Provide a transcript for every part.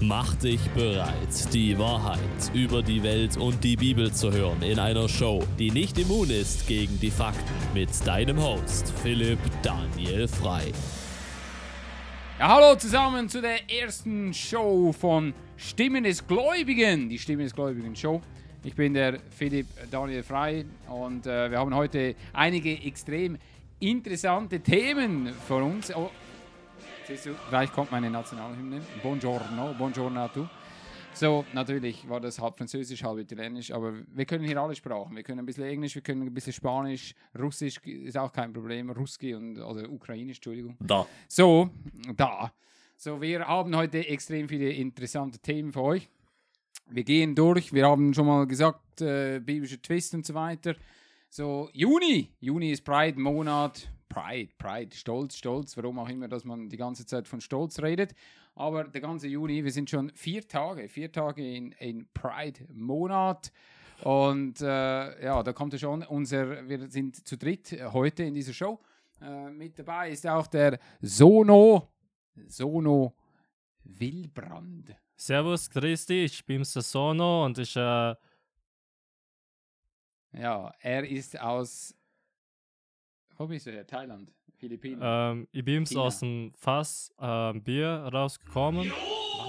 Mach dich bereit, die Wahrheit über die Welt und die Bibel zu hören in einer Show, die nicht immun ist gegen die Fakten mit deinem Host Philipp Daniel Frei. Ja, hallo zusammen zu der ersten Show von Stimmen des Gläubigen, die Stimmen des Gläubigen Show. Ich bin der Philipp Daniel Frei und äh, wir haben heute einige extrem interessante Themen vor uns. Siehst du, gleich kommt meine Nationalhymne. Buongiorno, buongiorno a tu. So, natürlich war das halb Französisch, halb Italienisch, aber wir können hier alle Sprachen. Wir können ein bisschen Englisch, wir können ein bisschen Spanisch, Russisch ist auch kein Problem, Ruski und also Ukrainisch, Entschuldigung. Da. So, da. So, wir haben heute extrem viele interessante Themen für euch. Wir gehen durch. Wir haben schon mal gesagt, äh, biblische Twist und so weiter. So, Juni. Juni ist Pride-Monat. Pride, Pride, Stolz, Stolz. Warum auch immer, dass man die ganze Zeit von Stolz redet. Aber der ganze Juni, wir sind schon vier Tage, vier Tage in, in Pride-Monat. Und äh, ja, da kommt ja schon unser, wir sind zu dritt heute in dieser Show. Äh, mit dabei ist auch der Sono, Sono Wilbrand. Servus, dich, ich bin Sasono und ich, äh, Ja, er ist aus, wo bist du her? Thailand, Philippinen. ähm, ich bin China. aus dem Fass ähm, Bier rausgekommen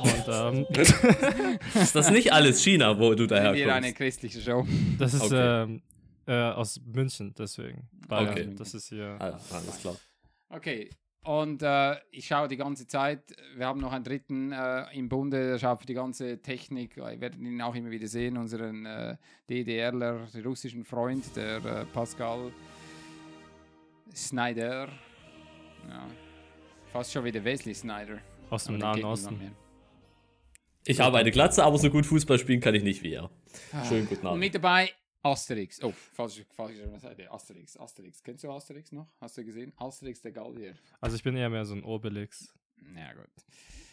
und ähm, Ist das nicht alles China, wo du wir eine daherkommst? christliche Show. das ist Okay. ähm, äh, aus München, deswegen. Weil, Okay. Das ist hier. Ah, alles klar. Okay, und äh, ich schaue die ganze Zeit, wir haben noch einen dritten äh, im Bunde, der schaut für die ganze Technik, wir werden ihn auch immer wieder sehen, unseren äh, DDRler, den russischen Freund, der äh, Pascal Snyder. Ja, fast schon wie der Wesley Snyder. Aus dem Nahen Osten. Ich habe eine Glatze, aber so gut Fußball spielen kann ich nicht wie er. Schönen guten Und Abend. mit dabei Asterix. Oh, falsche, falsche Seite. Asterix, Asterix. Kennst du Asterix noch? Hast du gesehen? Asterix der Gallier. Also ich bin eher mehr so ein Obelix. Ja, gut.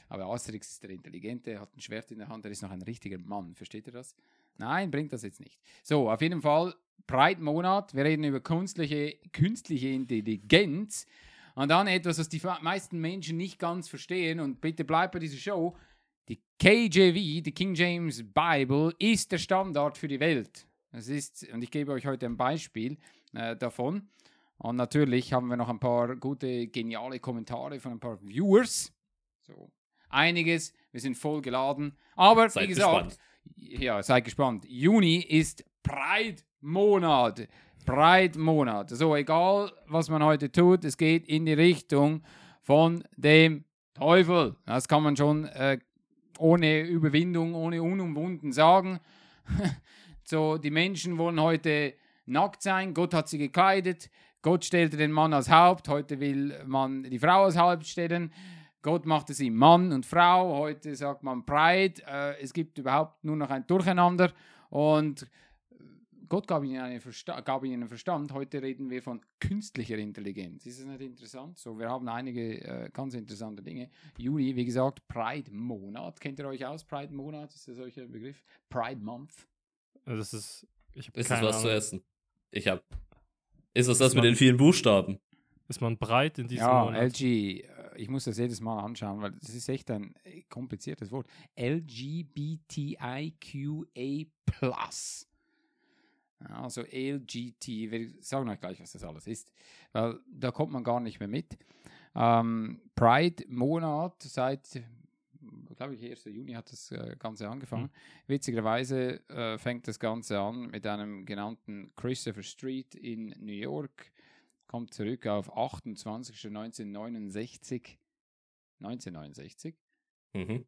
Aber Asterix ist der Intelligente, hat ein Schwert in der Hand, er ist noch ein richtiger Mann. Versteht ihr das? Nein, bringt das jetzt nicht. So, auf jeden Fall, Pride-Monat. Wir reden über künstliche, künstliche Intelligenz. Und dann etwas, was die meisten Menschen nicht ganz verstehen. Und bitte bleibt bei dieser Show. Die KJV, die King James Bible, ist der Standard für die Welt. Das ist, und ich gebe euch heute ein Beispiel äh, davon. Und natürlich haben wir noch ein paar gute, geniale Kommentare von ein paar Viewers. So, einiges. Wir sind voll geladen. Aber Seid wie gesagt, gespannt. Ja, seid gespannt. Juni ist Pride-Monat. Pride-Monat. So, egal was man heute tut, es geht in die Richtung von dem Teufel. Das kann man schon äh, ohne Überwindung, ohne unumwunden sagen. so, die Menschen wollen heute nackt sein. Gott hat sie gekleidet. Gott stellte den Mann als Haupt. Heute will man die Frau als Haupt stellen. Gott machte sie Mann und Frau. Heute sagt man Pride. Äh, es gibt überhaupt nur noch ein Durcheinander. Und Gott gab ihnen, gab ihnen einen Verstand. Heute reden wir von künstlicher Intelligenz. Ist das nicht interessant? So, wir haben einige äh, ganz interessante Dinge. Juni, wie gesagt, Pride-Monat. Kennt ihr euch aus? Pride-Monat, ist das euch ein Begriff? Pride-Month. Das ist. Ich Ist das was zu Ahnung. essen? Ich hab. Ist das das Ist mit man- den vielen Buchstaben? Ist man breit in diesem Ja, Monat? LG, äh, ich muss das jedes Mal anschauen, weil das ist echt ein äh, kompliziertes Wort. LGBTIQA+. Also LGT, wir sagen euch gleich, was das alles ist, weil da kommt man gar nicht mehr mit. Ähm, Pride-Monat seit, glaube ich, 1. Juni hat das äh, Ganze angefangen. Witzigerweise äh, fängt das Ganze an mit einem genannten Christopher Street in New York kommt zurück auf 28.1969. 1969, Mhm.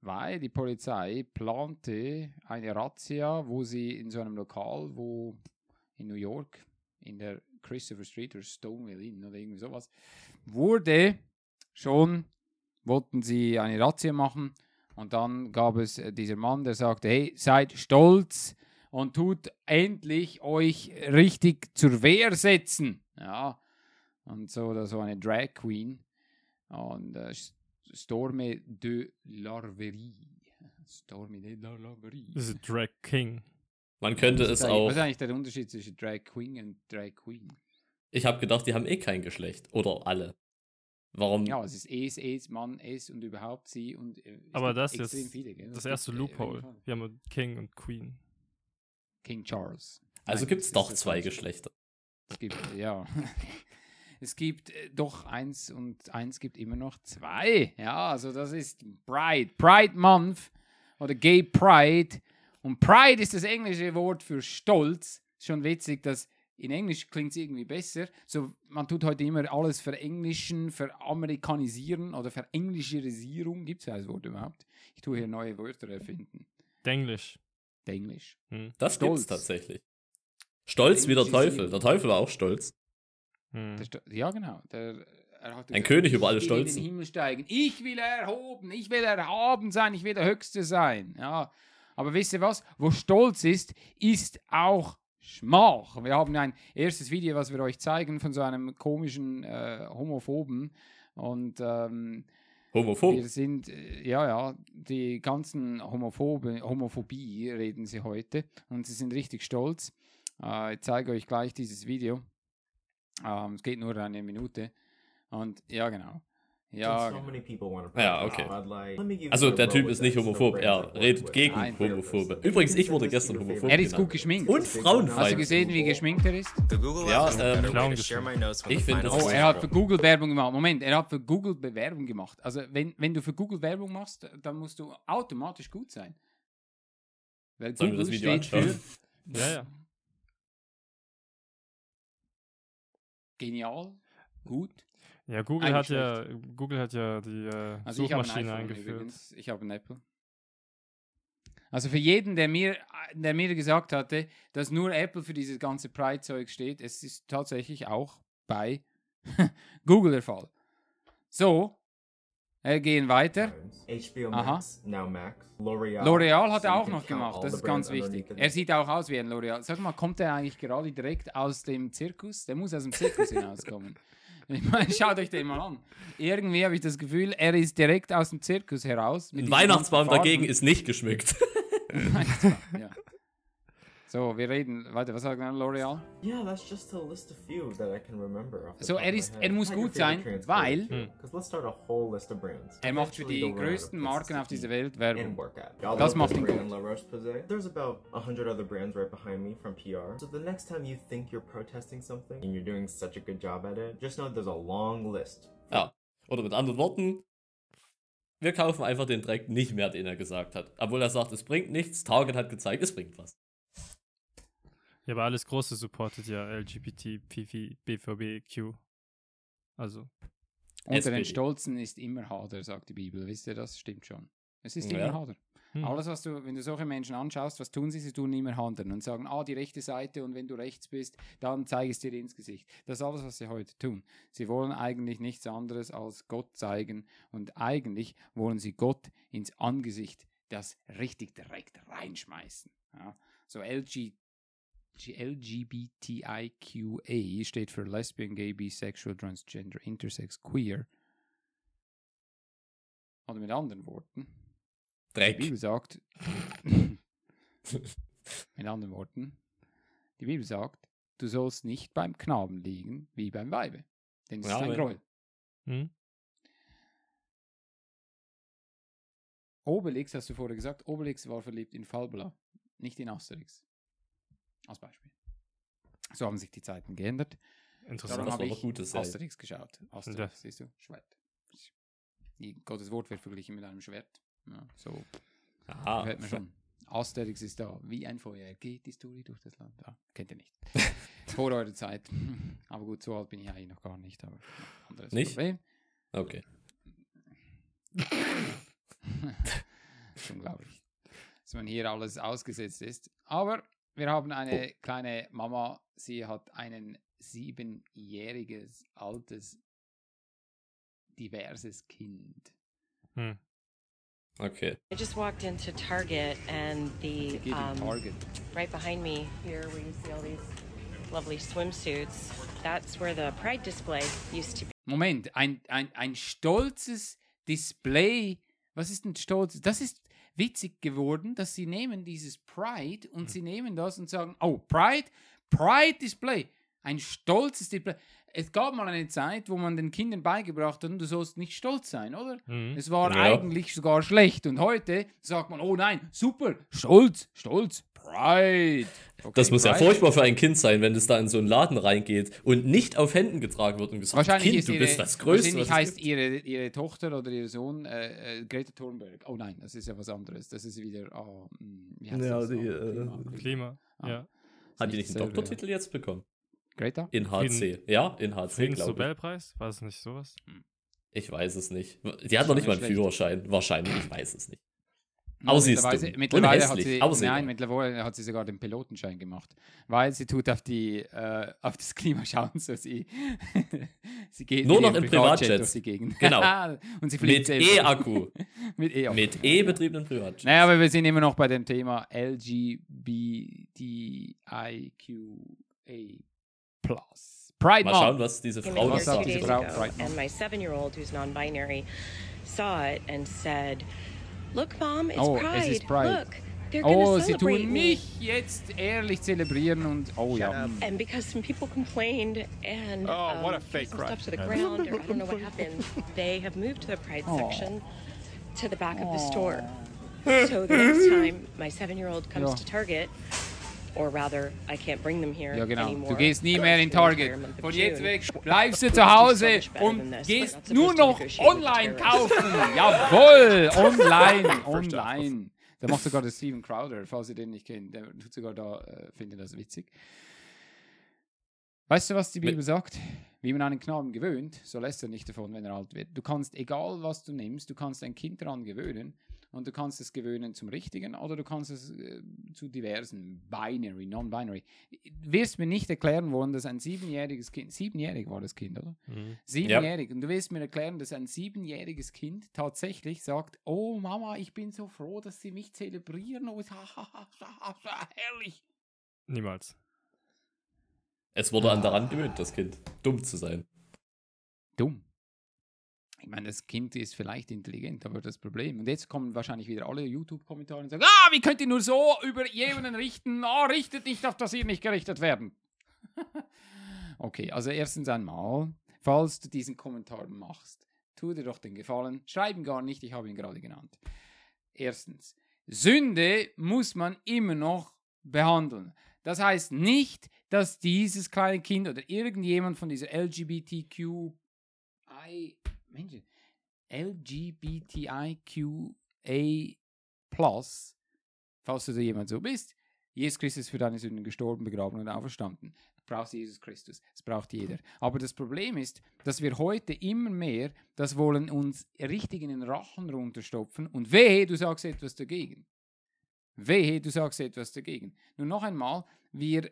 weil die Polizei plante eine Razzia, wo sie in so einem Lokal, wo in New York, in der Christopher Street oder Stonewall Inn oder irgendwie sowas, wurde schon, wollten sie eine Razzia machen und dann gab es äh, dieser Mann, der sagte, hey, seid stolz und tut endlich euch richtig zur Wehr setzen. Ja, und so, oder so eine Drag Queen und äh, Storme de Larverie. Storme de la Larverie. Das ist Drag King. Man könnte es auch. Was ist eigentlich der Unterschied zwischen Drag Queen und Drag Queen? Ich habe gedacht, die haben eh kein Geschlecht. Oder alle. Warum? Ja, es ist es, es, Mann, es und überhaupt sie und äh, es Aber das extrem ist viele, gell? das Es erste äh, Loophole. Wir haben King und Queen. King Charles. Also gibt es das doch zwei. Geschlechter. Es gibt, ja. Es gibt äh, doch eins und eins gibt immer noch zwei. Ja, also das ist Pride. Pride Month oder Gay Pride. Und Pride ist das englische Wort für Stolz. Schon witzig, dass in Englisch klingt es irgendwie besser. So, man tut heute immer alles verenglischen, veramerikanisieren oder verenglischirisierung. Gibt es das Wort überhaupt? Ich tue hier neue Wörter erfinden. Englisch. Englisch. Hm. Das Stolz. gibt's tatsächlich. Stolz wie der Teufel. Der Teufel war auch stolz. Hm. Ja, genau. Der, er hat Ein König über alle ich will in Stolzen. den Himmel steigen. Ich will erhoben, ich will erhaben sein, ich will der Höchste sein. Ja. Aber wisst ihr was? Wo Stolz ist, ist auch Schmach. Wir haben ein erstes Video, was wir euch zeigen, von so einem komischen äh, Homophoben. Und ähm, Homophob. wir sind, äh, ja, ja, die ganzen Homophobe, Homophobie reden sie heute. Und sie sind richtig stolz. Äh, ich zeige euch gleich dieses Video. Ähm, es geht nur eine Minute. Und ja, genau. Ja, to Ja, okay. Also der Typ ist nicht homophob, er redet gegen Nein. Homophobe. Übrigens, ich wurde gestern homophob er ist gut geschminkt. Und Hast du frauenfeindlich. gesehen, wie geschminkt er ist? Ja, ähm, Ich finde Oh, er hat für Google Werbung gemacht. Moment, er hat für Google Bewerbung gemacht. Also, wenn, wenn du für Google Werbung machst, dann musst du automatisch gut sein. Weil Sollen wir Google das Video steht anschauen? für Ja, ja. Genial, gut. Ja, Google hat ja, Google hat ja die äh, Also ich habe ein Suchmaschine eingeführt. übrigens. Ich habe ein Apple. Also für jeden, der mir, der mir gesagt hatte, dass nur Apple für dieses ganze Pride-Zeug steht, es ist tatsächlich auch bei Google der Fall. So, wir gehen weiter. HBO Aha. Max, now Max. L'Oreal. L'Oreal hat so er auch noch gemacht, das ist ganz wichtig. Er sieht auch aus wie ein L'Oreal. Sag mal, kommt er eigentlich gerade direkt aus dem Zirkus? Der muss aus dem Zirkus hinauskommen. Ich meine, schaut euch den mal an. Irgendwie habe ich das Gefühl, er ist direkt aus dem Zirkus heraus. Weihnachtsbaum dagegen ist nicht geschmückt. Weihnachtsbaum, ja. So, wir reden. Warte, was sagt L'Oreal? Yeah, that's just a list of few that I can remember. So, er ist- er muss gut sein, weil- of brands. Er macht für die größten Marken auf dieser Welt Werbung. Das macht ihn gut. There's about a hundred other brands right behind me from PR. So the next time you think you're protesting something and you're doing such a good job at it, just know there's a long list. Ja. Oder mit anderen Worten, wir kaufen einfach den Dreck nicht mehr, den er gesagt hat. Obwohl er sagt, es bringt nichts. Target hat gezeigt, es bringt was. Ja, aber alles Große supportet ja LGBT, PV, BVB, Q. Also, Unter den SPD. Stolzen ist immer Hader, sagt die Bibel. Wisst ihr, das stimmt schon. Es ist Ja. immer Hader. hm. Alles, was du, wenn du solche Menschen anschaust, was tun sie? Sie tun immer Hadern und sagen, ah, die rechte Seite und wenn du rechts bist, dann zeige ich es dir ins Gesicht. Das ist alles, was sie heute tun. Sie wollen eigentlich nichts anderes als Gott zeigen und eigentlich wollen sie Gott ins Angesicht das richtig direkt reinschmeißen. Ja? So LG, LGBTIQA steht für Lesbian, Gay, Bisexual, Transgender, Intersex, Queer. Oder mit anderen Worten, die Dreck. Bibel sagt, mit anderen Worten, die Bibel sagt, du sollst nicht beim Knaben liegen wie beim Weibe. Denn es Ja, ist ein Gräuel. Hm? Obelix, hast du vorher gesagt, Obelix war verliebt in Falbala, nicht in Asterix. Als Beispiel. So haben sich die Zeiten geändert. Interessant. Darum habe ich gute Serie. Asterix geschaut. Asterix, Ja. siehst du, Schwert. Die, Gottes Wort wird verglichen mit einem Schwert. Ja, so Aha. Gefällt mir schon. Asterix ist da, wie ein Feuer. Geht die Story durch das Land. Ah, kennt ihr nicht. Vor eurer Zeit. Aber gut, so alt bin ich eigentlich noch gar nicht. Aber anderes Nicht? Problem. Okay. Das ist unglaublich. Dass man hier alles ausgesetzt ist. Aber wir haben eine kleine Mama. Sie hat einen siebenjähriges, altes, diverses Kind. Hm. Okay. I just walked into Target and the um, Target. right behind me here where you see all these lovely swimsuits. That's where the Pride display used to be. Moment, ein, ein, ein stolzes Display. Was ist ein stolzes? Das ist witzig geworden, dass sie nehmen dieses Pride und sie nehmen das und sagen, oh, Pride, Pride Display. Ein stolzes Display. Es gab mal eine Zeit, wo man den Kindern beigebracht hat, du sollst nicht stolz sein, oder? Mhm. Es war Ja. eigentlich sogar schlecht. Und heute sagt man, oh nein, super, stolz, stolz, Pride. Okay, Das muss ja Pride. furchtbar für ein Kind sein, wenn es da in so einen Laden reingeht und nicht auf Händen getragen wird und gesagt, Wahrscheinlich Kind, ist du ihre, bist das Größte. wahrscheinlich was es heißt gibt. ihre, ihre Tochter oder ihr Sohn äh, äh, Greta Thunberg. Oh nein, das ist ja was anderes. Das ist wieder. Oh, wie heißt Ja, das? die, Oh, Klima. Klima. Ah. Ja. Hat die nicht einen Doktortitel jetzt bekommen? Greta? In HC. Ja, in HC, glaube ich. Friedensnobelpreis? War es nicht sowas? Ich weiß es nicht. Die hat noch nicht mal einen schlecht. Führerschein. Wahrscheinlich, ich weiß es nicht. Ja, Aber sie ist mittlerweile- hat sie, sie nein, mittlerweile hat sie sogar den Pilotenschein gemacht, weil sie tut auf die äh, auf das Klima schauen, so sie sie geht Nur noch in Privatjet Privatjets. durch die Gegend. Genau. Und sie fliegt Mit. E-Akku. mit E-Akku. Mit E-betriebenen Privatjet. Naja, aber wir sind immer noch bei dem Thema LGBTIQA Plus. Pride Mal schauen, was diese Frau Was sagt diese Frau? ago, and my seven-year-old, who's non-binary, saw it and said, "Look, mom, it's Oh, Pride. es ist Pride. Look, they're gonna Oh, sie celebrate tun me." mich jetzt ehrlich zelebrieren und oh ja. And because some people complained and Oh, what a um, fake some stuff to the ground, or I don't know what happened, they have moved to the Pride Oh. section to the back of the store. So the next time my seven-year-old comes Ja. to Target, or rather, I can't bring them here Ja, genau. anymore. Du gehst nie mehr in Target. Von jetzt weg bleibst du zu Hause und gehst nur noch online kaufen. Jawohl, online, online. Da macht sogar der Steven Crowder, falls ihr den nicht kennt. Der tut sogar da, äh, findet das witzig. Weißt du, was die Bibel sagt? Wie man einen Knaben gewöhnt, so lässt er nicht davon, wenn er alt wird. Du kannst, egal was du nimmst, du kannst ein Kind daran gewöhnen und du kannst es gewöhnen zum Richtigen oder du kannst es äh, zu diversen, binary, non-binary. Du wirst mir nicht erklären wollen, dass ein siebenjähriges Kind, siebenjährig war das Kind, oder? Mhm. Siebenjährig. Und du wirst mir erklären, dass ein siebenjähriges Kind tatsächlich sagt, oh Mama, ich bin so froh, dass sie mich zelebrieren. Oh, herrlich. Niemals. Es wurde an daran gewöhnt, das Kind dumm zu sein. Dumm. Ich meine, das Kind ist vielleicht intelligent, aber das Problem. Und jetzt kommen wahrscheinlich wieder alle YouTube-Kommentare und sagen, ah, wie könnt ihr nur so über jemanden richten? Ah, richtet nicht auf, dass ihr nicht gerichtet werden. okay, also erstens einmal, falls du diesen Kommentar machst, tu dir doch den Gefallen, schreib ihn gar nicht, ich habe ihn gerade genannt. Erstens, Sünde muss man immer noch behandeln. Das heißt nicht, dass dieses kleine Kind oder irgendjemand von dieser LGBTQI, Menschen, LGBTIQA Plus, falls du da jemand so bist, Jesus Christus ist für deine Sünden gestorben, begraben und auferstanden. Du brauchst Jesus Christus. Das braucht jeder. Aber das Problem ist, dass wir heute immer mehr das wollen uns richtig in den Rachen runterstopfen und wehe, du sagst etwas dagegen. Wehe, du sagst etwas dagegen. Nun noch einmal, wir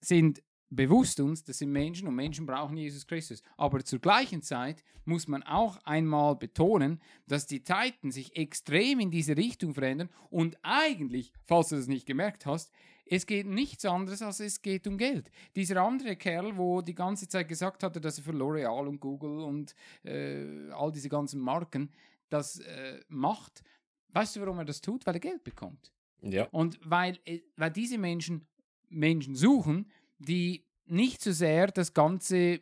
sind bewusst uns, das sind Menschen und Menschen brauchen Jesus Christus. Aber zur gleichen Zeit muss man auch einmal betonen, dass die Zeiten sich extrem in diese Richtung verändern und eigentlich, falls du das nicht gemerkt hast, es geht nichts anderes als es geht um Geld. Dieser andere Kerl, wo die ganze Zeit gesagt hatte, dass er für L'Oreal und Google und äh, all diese ganzen Marken das äh, macht, weißt du, warum er das tut? Weil er Geld bekommt. Ja. Und weil, äh, weil diese Menschen Menschen suchen, die nicht so sehr das Ganze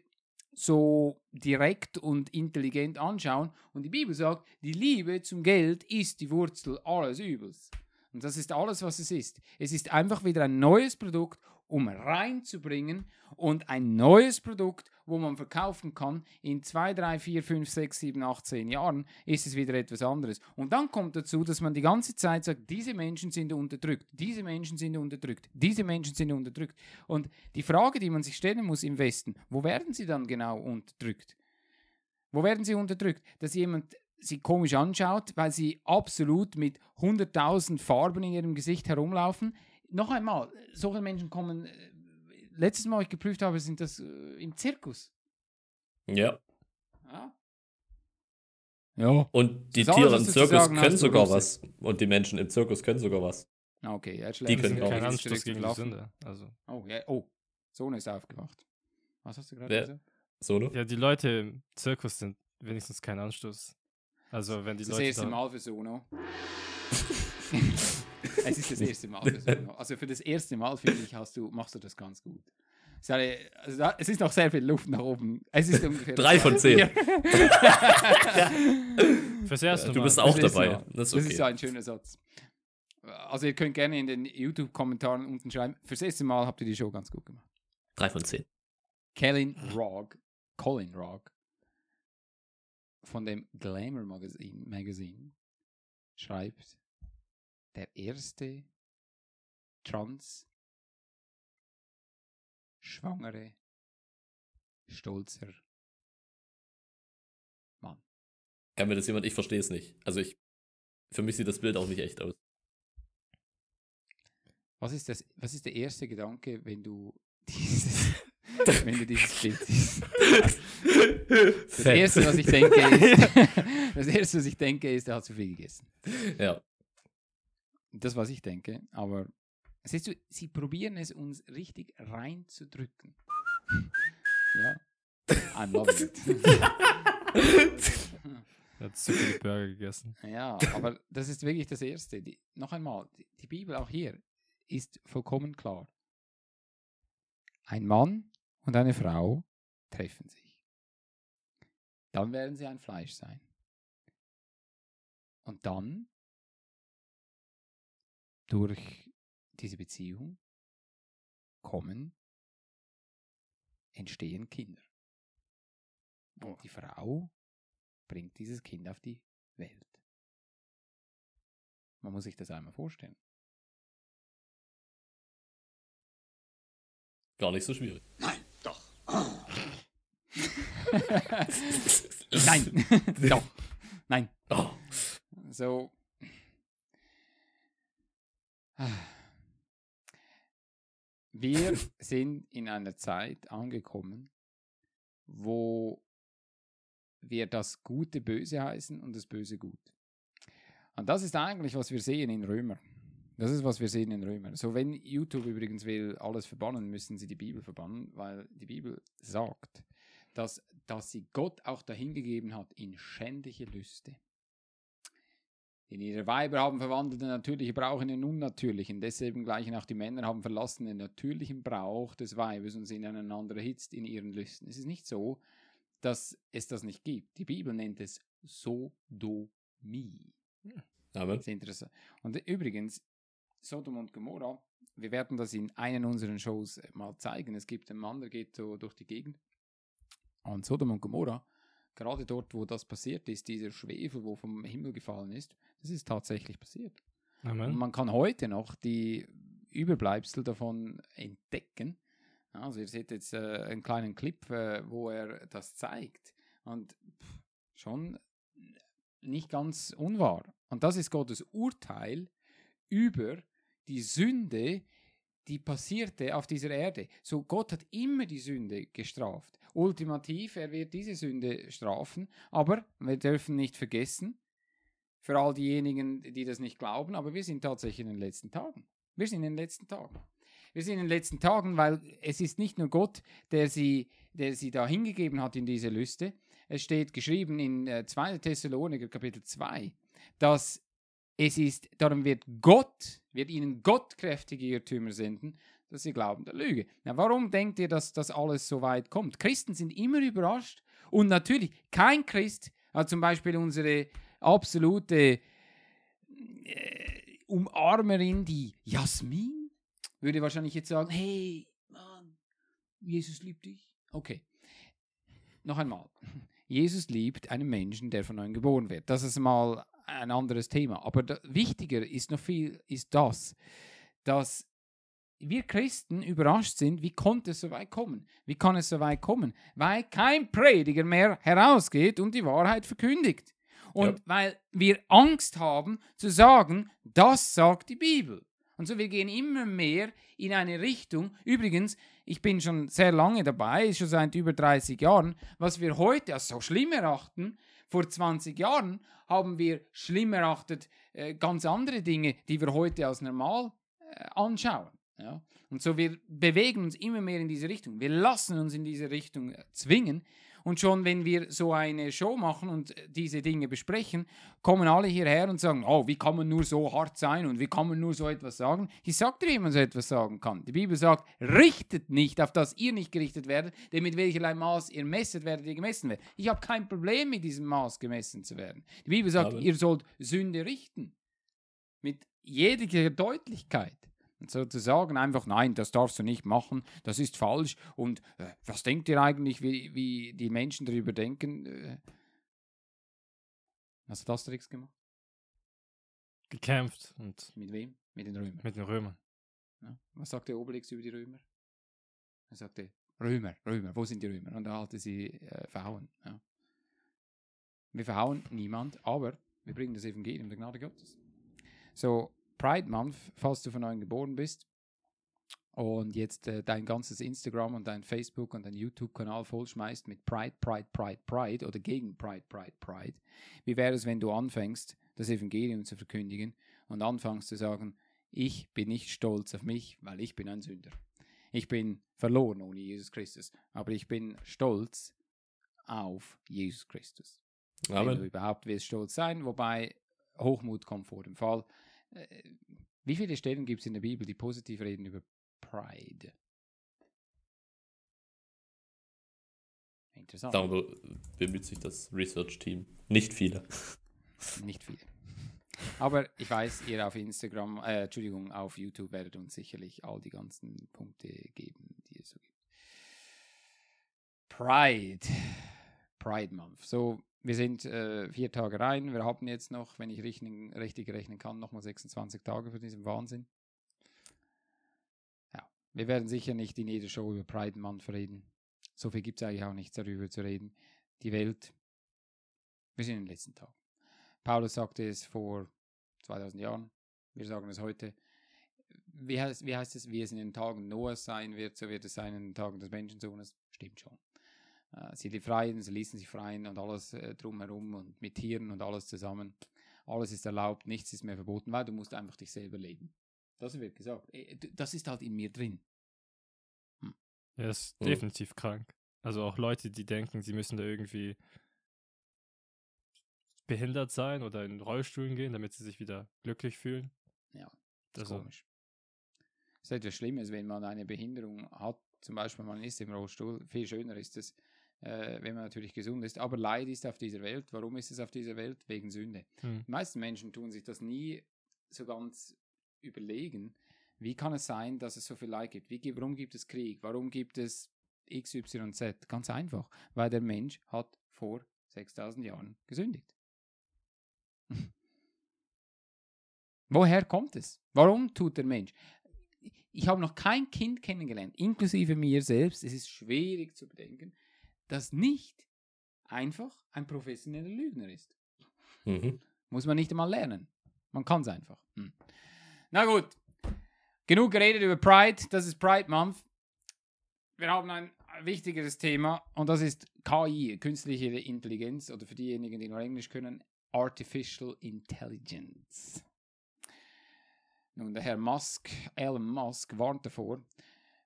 so direkt und intelligent anschauen. Und die Bibel sagt, die Liebe zum Geld ist die Wurzel alles Übels. Und das ist alles, was es ist. Es ist einfach wieder ein neues Produkt, um reinzubringen und ein neues Produkt, wo man verkaufen kann. In 2, 3, 4, 5, 6, 7, 8, 10 Jahren ist es wieder etwas anderes. Und dann kommt dazu, dass man die ganze Zeit sagt, diese Menschen sind unterdrückt, diese Menschen sind unterdrückt, diese Menschen sind unterdrückt. Und die Frage, die man sich stellen muss im Westen, wo werden sie dann genau unterdrückt? Wo werden sie unterdrückt? Dass jemand sie komisch anschaut, weil sie absolut mit 100.000 Farben in ihrem Gesicht herumlaufen. Noch einmal, solche Menschen kommen, äh, letztes Mal, ich geprüft habe, sind das äh, im Zirkus. Ja. Ja. Ja. Und die Tiere im Zirkus sagen können hast, sogar was. Und die Menschen im Zirkus können sogar was. Okay, jetzt Die können auch. wieder Kein zurück Anstoß gegen die. Sünde. Also. Oh, ja. oh, Sohn ist aufgewacht. Was hast du gerade gesagt? So, ne? Ja, die Leute im Zirkus sind wenigstens kein Anstoß. Also wenn die Das ist das Leute erste da, Mal für Sono. es ist das erste Mal. Also für das erste Mal, finde ich, hast du, machst du das ganz gut. Es ist eine- also da- es ist noch sehr viel Luft nach oben. Es ist ungefähr. Drei von zehn. Ja. Fürs erste Du Mal. bist auch dabei. so. Das ist Das ist okay. so ein schöner Satz. Also ihr könnt gerne in den YouTube-Kommentaren unten schreiben. Fürs erste Mal habt ihr die Show ganz gut gemacht. Drei von zehn. Colin Rogg, Colin Rogg von dem Glamour Magazine, Magazine schreibt, der erste trans schwangere stolzer Kann mir das jemand? Ich verstehe es nicht. Also ich. Für mich sieht das Bild auch nicht echt aus. Was ist das? Was ist der erste Gedanke, wenn du dieses, wenn du dieses Bild siehst? Das erste, was ich denke, ist, das erste, was ich denke, ist, er hat zu viel gegessen. Ja. Das, was ich denke. Aber siehst du, sie probieren es uns richtig reinzudrücken. Ja. I'm loving it. Er hat zu viele Burger gegessen. Ja, aber das ist wirklich das Erste. Die, noch einmal, die, die Bibel auch hier ist vollkommen klar. Ein Mann und eine Frau treffen sich. Dann werden sie ein Fleisch sein. Und dann, durch diese Beziehung, kommen, entstehen Kinder. Und die Frau bringt dieses Kind auf die Welt. Man muss sich das einmal vorstellen. Gar nicht so schwierig. Nein, doch. Nein. Oh. So. Wir sind in einer Zeit angekommen, wo wir das Gute böse heißen und das Böse gut. Und das ist eigentlich, was wir sehen in Römer. Das ist, was wir sehen in Römer. So, wenn YouTube übrigens will alles verbannen, müssen sie die Bibel verbannen, weil die Bibel sagt, dass, dass sie Gott auch dahingegeben hat in schändliche Lüste. Denn ihre Weiber haben verwandelt den natürlichen Brauch in den unnatürlichen. Desselben gleichen auch die Männer haben verlassen den natürlichen Brauch des Weibes und sind aneinander erhitzt in ihren Lüsten. Es ist nicht so, dass es das nicht gibt. Die Bibel nennt es Sodomie. Aber Das ist interessant. Und übrigens, Sodom und Gomorra, wir werden das in einer unserer Shows mal zeigen. Es gibt einen Mann, der geht so durch die Gegend. Und Sodom und Gomorra, gerade dort, wo das passiert ist, dieser Schwefel, wo vom Himmel gefallen ist, das ist tatsächlich passiert. Und Amen. man kann heute noch die Überbleibsel davon entdecken. Also ihr seht jetzt äh, einen kleinen Clip, äh, wo er das zeigt. Und pff, schon nicht ganz unwahr. Und das ist Gottes Urteil über die Sünde, die passierte auf dieser Erde. So Gott hat immer die Sünde gestraft. Ultimativ, er wird diese Sünde strafen. Aber wir dürfen nicht vergessen, für all diejenigen, die das nicht glauben, aber wir sind tatsächlich in den letzten Tagen. Wir sind in den letzten Tagen. Wir sind in den letzten Tagen, weil es ist nicht nur Gott, der sie, der sie da hingegeben hat in diese Lüste. Es steht geschrieben in äh, 2. Thessaloniker Kapitel 2, dass es ist, darum wird Gott, wird ihnen Gott kräftige Irrtümer senden, dass sie glauben der Lüge. Na, warum denkt ihr, dass das alles so weit kommt? Christen sind immer überrascht und natürlich kein Christ hat zum Beispiel unsere absolute äh, Umarmerin, die Jasmin, würde wahrscheinlich jetzt sagen, hey, Mann, Jesus liebt dich. Okay. Noch einmal. Jesus liebt einen Menschen, der von neuem geboren wird. Das ist mal ein anderes Thema. Aber da, wichtiger ist noch viel, ist das, dass wir Christen überrascht sind, wie konnte es so weit kommen? Wie kann es so weit kommen? Weil kein Prediger mehr herausgeht und die Wahrheit verkündigt. Und Ja. weil wir Angst haben zu sagen, das sagt die Bibel. Und so, wir gehen immer mehr in eine Richtung. Übrigens, ich bin schon sehr lange dabei, schon seit über 30 Jahren. Was wir heute als so schlimm erachten, vor 20 Jahren haben wir schlimm erachtet äh, ganz andere Dinge, die wir heute als normal äh, anschauen. Ja? Und so, wir bewegen uns immer mehr in diese Richtung. Wir lassen uns in diese Richtung äh, zwingen. Und schon wenn wir so eine Show machen und diese Dinge besprechen, kommen alle hierher und sagen, oh, wie kann man nur so hart sein und wie kann man nur so etwas sagen? Ich sag dir, wie man so etwas sagen kann. Die Bibel sagt, richtet nicht, auf das ihr nicht gerichtet werdet, denn mit welcherlei Maß ihr messet, werdet ihr gemessen werden. Ich habe kein Problem mit diesem Maß gemessen zu werden. Die Bibel sagt, Amen. ihr sollt Sünde richten. Mit jeder Deutlichkeit. Und so zu sagen, einfach, nein, das darfst du nicht machen, das ist falsch. Und äh, was denkt ihr eigentlich, wie, wie die Menschen darüber denken? Äh, hast du Asterix gemacht? Gekämpft und Mit wem? Mit den Römern. mit den Römern. Ja. Was sagte Obelix über die Römer? Er sagte, Römer, Römer, wo sind die Römer? Und er hatte sie äh, verhauen. Ja. Wir verhauen niemand, aber wir bringen das Evangelium der Gnade Gottes. So, Pride Month, falls du von neuem geboren bist und jetzt äh, dein ganzes Instagram und dein Facebook und dein YouTube-Kanal vollschmeißt mit Pride, Pride, Pride, Pride oder gegen Pride, Pride, Pride. Wie wäre es, wenn du anfängst, das Evangelium zu verkündigen und anfängst zu sagen, ich bin nicht stolz auf mich, weil ich bin ein Sünder. Ich bin verloren ohne Jesus Christus, aber ich bin stolz auf Jesus Christus. Wenn du Amen. überhaupt willst stolz sein, wobei Hochmut kommt vor dem Fall. Äh, Wie viele Stellen gibt es in der Bibel, die positiv reden über Pride? Interessant. Darüber bemüht sich das Research-Team. Nicht viele. Nicht viele. Aber ich weiß, ihr auf Instagram, äh, Entschuldigung, auf YouTube werdet uns sicherlich all die ganzen Punkte geben, die es so gibt. Pride. Pride Month. So, wir sind äh, vier Tage rein. Wir haben jetzt noch, wenn ich richtig, richtig rechnen kann, nochmal 26 Tage für diesen Wahnsinn. Ja, wir werden sicher nicht in jeder Show über Pride Month reden. So viel gibt es eigentlich auch nicht darüber zu reden. Die Welt, wir sind in den letzten Tagen. Paulus sagte es vor 2000 Jahren. Wir sagen es heute. Wie heißt, wie heißt es, wie es in den Tagen Noahs sein wird, so wird es sein in den Tagen des Menschensohnes. Stimmt schon. Äh, sie befreien, sie ließen sich freien und alles äh, drumherum und mit Tieren und alles zusammen. Alles ist erlaubt, nichts ist mehr verboten, weil du musst einfach dich selber leben. Das wird gesagt. Äh, d- Das ist halt in mir drin. Er ist Ja. definitiv krank. Also auch Leute, die denken, sie müssen da irgendwie behindert sein oder in Rollstuhlen gehen, damit sie sich wieder glücklich fühlen. Ja, Das ist Also, komisch. Das ist etwas Schlimmes, wenn man eine Behinderung hat, zum Beispiel man ist im Rollstuhl. Viel schöner ist es, äh, wenn man natürlich gesund ist. Aber Leid ist auf dieser Welt. Warum ist es auf dieser Welt? Wegen Sünde. Hm. Die meisten Menschen tun sich das nie so ganz überlegen. Wie kann es sein, dass es so viel Leid gibt? Wie, warum gibt es Krieg? Warum gibt es X, Y, Z? Ganz einfach, weil der Mensch hat vor 6000 Jahren gesündigt. Woher kommt es? Warum tut der Mensch? Ich habe noch kein Kind kennengelernt, inklusive mir selbst. Es ist schwierig zu bedenken, das nicht einfach ein professioneller Lügner ist. Mhm. Muss man nicht einmal lernen. Man kann es einfach. Hm. Na gut. Genug geredet über Pride. Das ist Pride Month. Wir haben ein wichtigeres Thema und das ist KI, künstliche Intelligenz oder für diejenigen, die nur Englisch können, Artificial Intelligence. Nun, der Herr Musk, Elon Musk, warnt davor.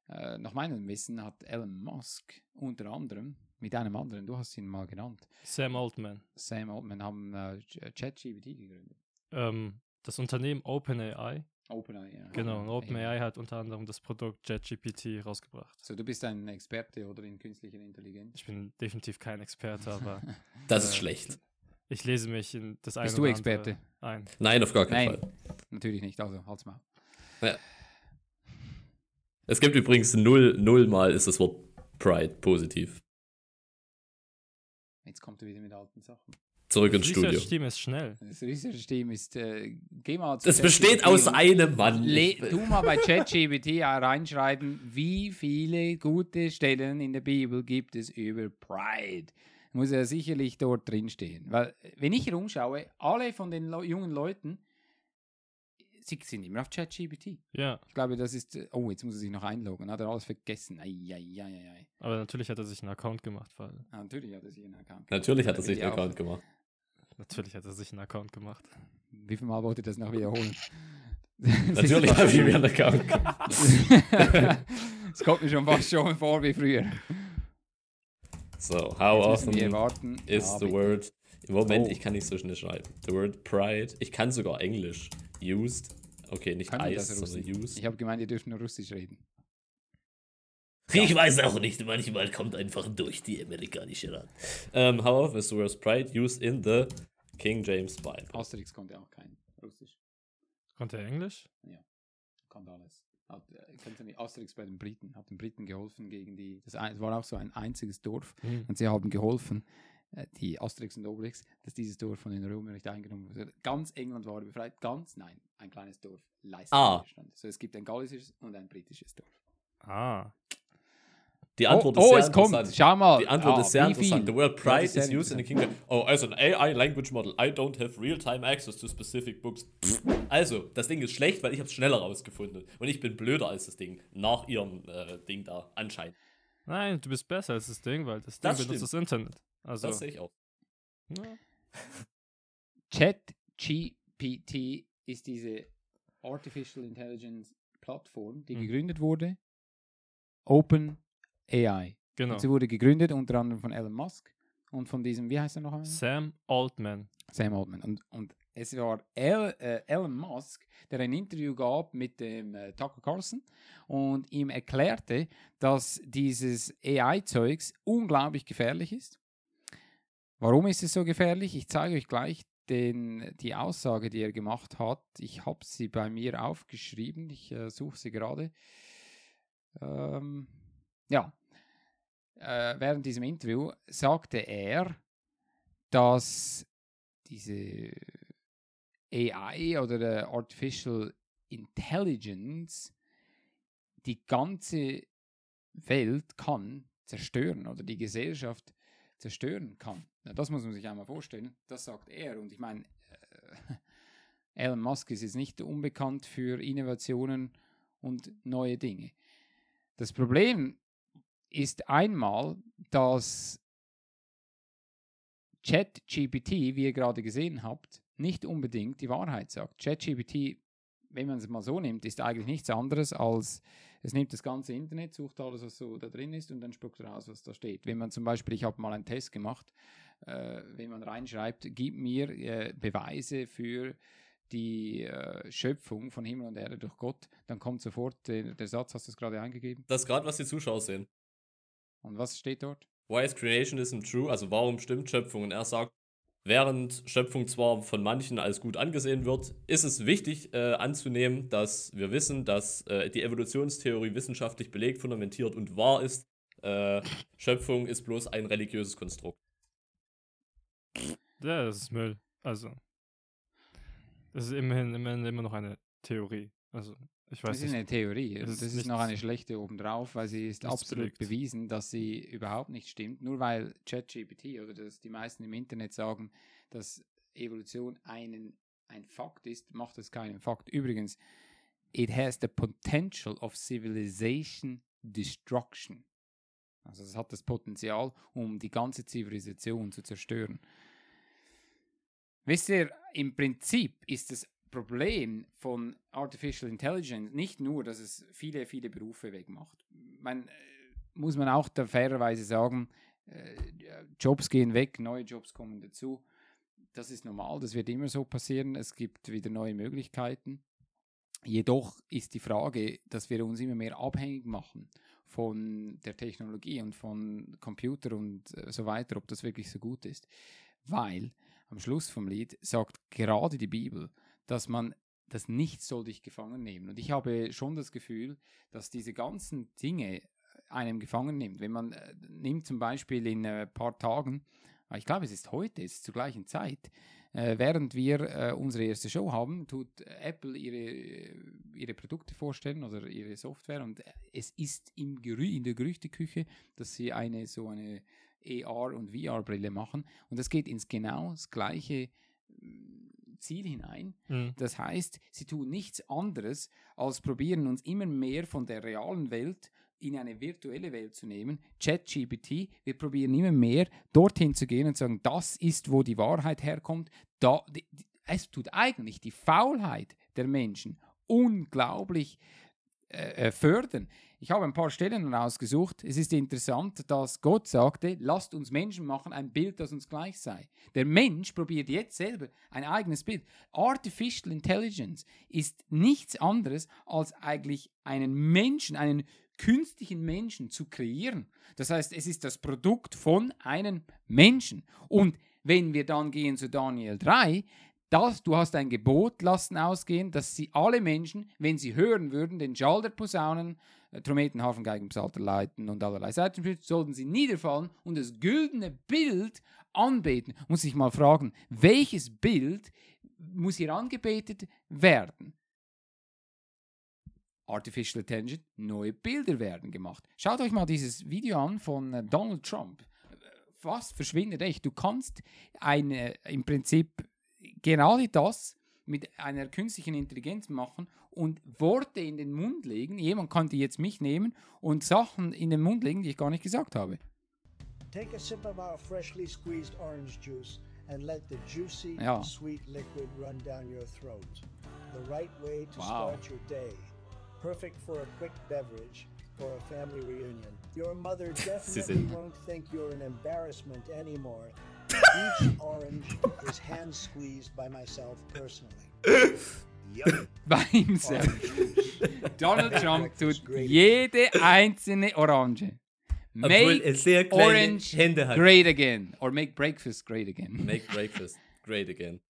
Äh, nach meinem Wissen hat Elon Musk unter anderem mit einem anderen, du hast ihn mal genannt, Sam Altman. Sam Altman haben äh, Ch- ChatGPT gegründet. Ähm, das Unternehmen OpenAI, OpenAI, ja. genau, und Ja. OpenAI hat unter anderem das Produkt JetGPT rausgebracht. So, du bist ein Experte oder in künstlicher Intelligenz? Ich bin definitiv kein Experte, aber Das ist Äh, schlecht. ich lese mich in das eine Bist du oder Experte? ein. Nein, auf gar keinen Nein. Fall. Natürlich nicht, also halt's mal. Es gibt übrigens null, null Mal ist das Wort Pride positiv. Jetzt kommt er wieder mit alten Sachen. Zurück Das ins Studio. Research-Team ist schnell. Das Research-Team ist, äh, geh mal zu Das besteht aus einem Mann. Le tu mal bei ChatGPT reinschreiben, wie viele gute Stellen in der Bibel gibt es über Pride. Muss ja sicherlich dort drin stehen. Weil, wenn ich herumschaue, alle von den Leu- jungen Leuten, sie sind immer auf ChatGPT. Ja, Ich glaube, das ist. Oh, jetzt muss er sich noch einloggen. Hat er alles vergessen? Eieieiei. aber natürlich hat er sich einen Account gemacht, weil Ah, natürlich hat er sich einen Account. Natürlich hat er sich einen Account gemacht. natürlich hat er sich einen Account gemacht. Wie viel Mal wollte das noch wiederholen? Natürlich habe ich mir einen Account gemacht. Es kommt mir schon fast schon vor wie früher. So, how Jetzt often warten. is Ja, the bitte. word. Im Moment, Oh. ich kann nicht so schnell schreiben. The word pride. Ich kann sogar Englisch. Used. Okay, nicht Kann das sondern used. Ich habe gemeint, ihr dürft nur Russisch reden. Ich weiß auch nicht, manchmal kommt einfach durch die amerikanische Rat. Um, how often is the word pride used in the King James Bible? Asterix konnte auch kein Russisch. Konnte er Englisch? Konnte alles. Hat, äh, nicht? Asterix bei den Briten. Hat den Briten geholfen gegen die. Das ein- war auch so ein einziges Dorf. Hm. Und sie haben geholfen, die Asterix und Obelix, dass dieses Dorf von den Römern nicht eingenommen wurde. Ganz England war befreit. Ganz, nein, ein kleines Dorf. Leicester Ah. So, es gibt ein gallisches und ein britisches Dorf. Ah. Die Antwort oh, ist oh sehr es kommt. interessant. Schau mal. Die Antwort Ah, ist sehr wie viel? interessant. The word Ja, pride is used in the kingdom. Oh, as an AI language model, I don't have real-time access to specific books. Pff. Also, das Ding ist schlecht, weil ich habe es schneller rausgefunden. Und ich bin blöder als das Ding. Nach ihrem äh, Ding da, anscheinend. Nein, du bist besser als das Ding, weil das Ding Das benutzt stimmt. das Internet. Also, Das sehe ich auch. ja. ChatGPT ist diese Artificial Intelligence Plattform, die Mhm. gegründet wurde. Open AI. genau. Und sie wurde gegründet unter anderem von Elon Musk und von diesem, wie heißt er noch einmal? Sam Altman. Sam Altman. Und, und es war El, äh, Elon Musk, der ein Interview gab mit dem äh, Tucker Carlson und ihm erklärte, dass dieses AI-Zeugs unglaublich gefährlich ist. Warum ist es so gefährlich? Ich zeige euch gleich den, die Aussage, die er gemacht hat. Ich habe sie bei mir aufgeschrieben. Ich äh, suche sie gerade. Ähm, ja. Äh, während diesem Interview sagte er, dass diese AI oder äh, Artificial Intelligence die ganze Welt kann zerstören oder die Gesellschaft zerstören kann. Na, das muss man sich einmal vorstellen. Das sagt er. Und ich meine, äh, Elon Musk ist jetzt nicht unbekannt für Innovationen und neue Dinge. Das Problem ist einmal, dass ChatGPT, wie ihr gerade gesehen habt, nicht unbedingt die Wahrheit sagt. ChatGPT, wenn man es mal so nimmt, ist eigentlich nichts anderes als, es nimmt das ganze Internet, sucht alles, was so da drin ist und dann spuckt raus, was da steht. Wenn man zum Beispiel, ich habe mal einen Test gemacht, äh, wenn man reinschreibt, gib mir äh, Beweise für die äh, Schöpfung von Himmel und Erde durch Gott, dann kommt sofort der, der Satz, hast du es gerade eingegeben? Das ist gerade, was die Zuschauer sehen. Und was steht dort? Why is creationism true? Also warum stimmt Schöpfung? Und er sagt, während Schöpfung zwar von manchen als gut angesehen wird, ist es wichtig äh, anzunehmen, dass wir wissen, dass äh, die Evolutionstheorie wissenschaftlich belegt, fundamentiert und wahr ist. Äh, Schöpfung ist bloß ein religiöses Konstrukt. Ja, das ist Müll. Also. Das ist immerhin, immerhin immer noch eine Theorie. Also, ich weiß Das ist eine Theorie. Ist das ist nichts- noch eine schlechte obendrauf, weil sie ist absolut belegt. bewiesen, dass sie überhaupt nicht stimmt. Nur weil ChatGPT oder dass die meisten im Internet sagen, dass Evolution einen, ein Fakt ist, macht es keinen Fakt. Übrigens, it has the potential of civilization destruction. Also es hat das Potenzial, um die ganze Zivilisation zu zerstören. Wisst ihr, im Prinzip ist das Problem von Artificial Intelligence nicht nur, dass es viele, viele Berufe wegmacht. Man, äh, muss man auch da fairerweise sagen, äh, Jobs gehen weg, neue Jobs kommen dazu. Das ist normal, das wird immer so passieren. Es gibt wieder neue Möglichkeiten. Jedoch ist die Frage, dass wir uns immer mehr abhängig machen von der Technologie und von Computer und äh, so weiter, ob das wirklich so gut ist. Weil am Schluss vom Lied sagt gerade die Bibel, dass man das Nichts soll dich gefangen nehmen. Und ich habe schon das Gefühl, dass diese ganzen Dinge einem gefangen nimmt. Wenn man äh, nimmt zum Beispiel in ein äh, paar Tagen, ich glaube es ist heute, es ist zur gleichen Zeit, äh, während wir äh, unsere erste Show haben, tut Apple ihre, ihre Produkte vorstellen oder ihre Software und es ist im Gerü in der Gerüchteküche, dass sie eine so eine AR- und VR-Brille machen und das geht ins genau das gleiche mm, Ziel hinein. Mhm. Das heißt, sie tun nichts anderes, als probieren uns immer mehr von der realen Welt in eine virtuelle Welt zu nehmen. ChatGPT, wir probieren immer mehr dorthin zu gehen und sagen, das ist, wo die Wahrheit herkommt. Da, die, die, es tut eigentlich die Faulheit der Menschen unglaublich äh, äh, fördern. Ich habe ein paar Stellen rausgesucht. Es ist interessant, dass Gott sagte, lasst uns Menschen machen, ein Bild, das uns gleich sei. Der Mensch probiert jetzt selber ein eigenes Bild. Artificial Intelligence ist nichts anderes als eigentlich einen Menschen, einen künstlichen Menschen zu kreieren. Das heißt, es ist das Produkt von einem Menschen. Und wenn wir dann gehen zu Daniel 3, das, du hast ein Gebot lassen ausgehen, dass sie alle Menschen, wenn sie hören würden, den Schall der Posaunen, äh, Trommeten, Harfen, Geigen, Psalter, Leiten und allerlei Seitenspiel, sollten sie niederfallen und das güldene Bild anbeten. Muss ich mal fragen, welches Bild muss hier angebetet werden? Artificial Intelligence, neue Bilder werden gemacht. Schaut euch mal dieses Video an von äh, Donald Trump. Was verschwindet echt? Du kannst eine, im Prinzip gerade das mit einer künstlichen Intelligenz machen und Worte in den Mund legen. Jemand könnte jetzt mich nehmen und Sachen in den Mund legen, die ich gar nicht gesagt habe. Take a sip of our freshly squeezed orange juice and let the juicy, Ja. sweet liquid run down your throat. The right way to Wow. start your day. Perfect for a quick beverage or a family reunion. Your mother definitely won't think you're an embarrassment anymore. Each orange is hand squeezed by myself personally. Yum. Bei ihm selbst. Donald Trump tut jede einzelne Orange. Obwohl er sehr kleine orange Hände hat. great again. Or make breakfast great again. Make breakfast great again.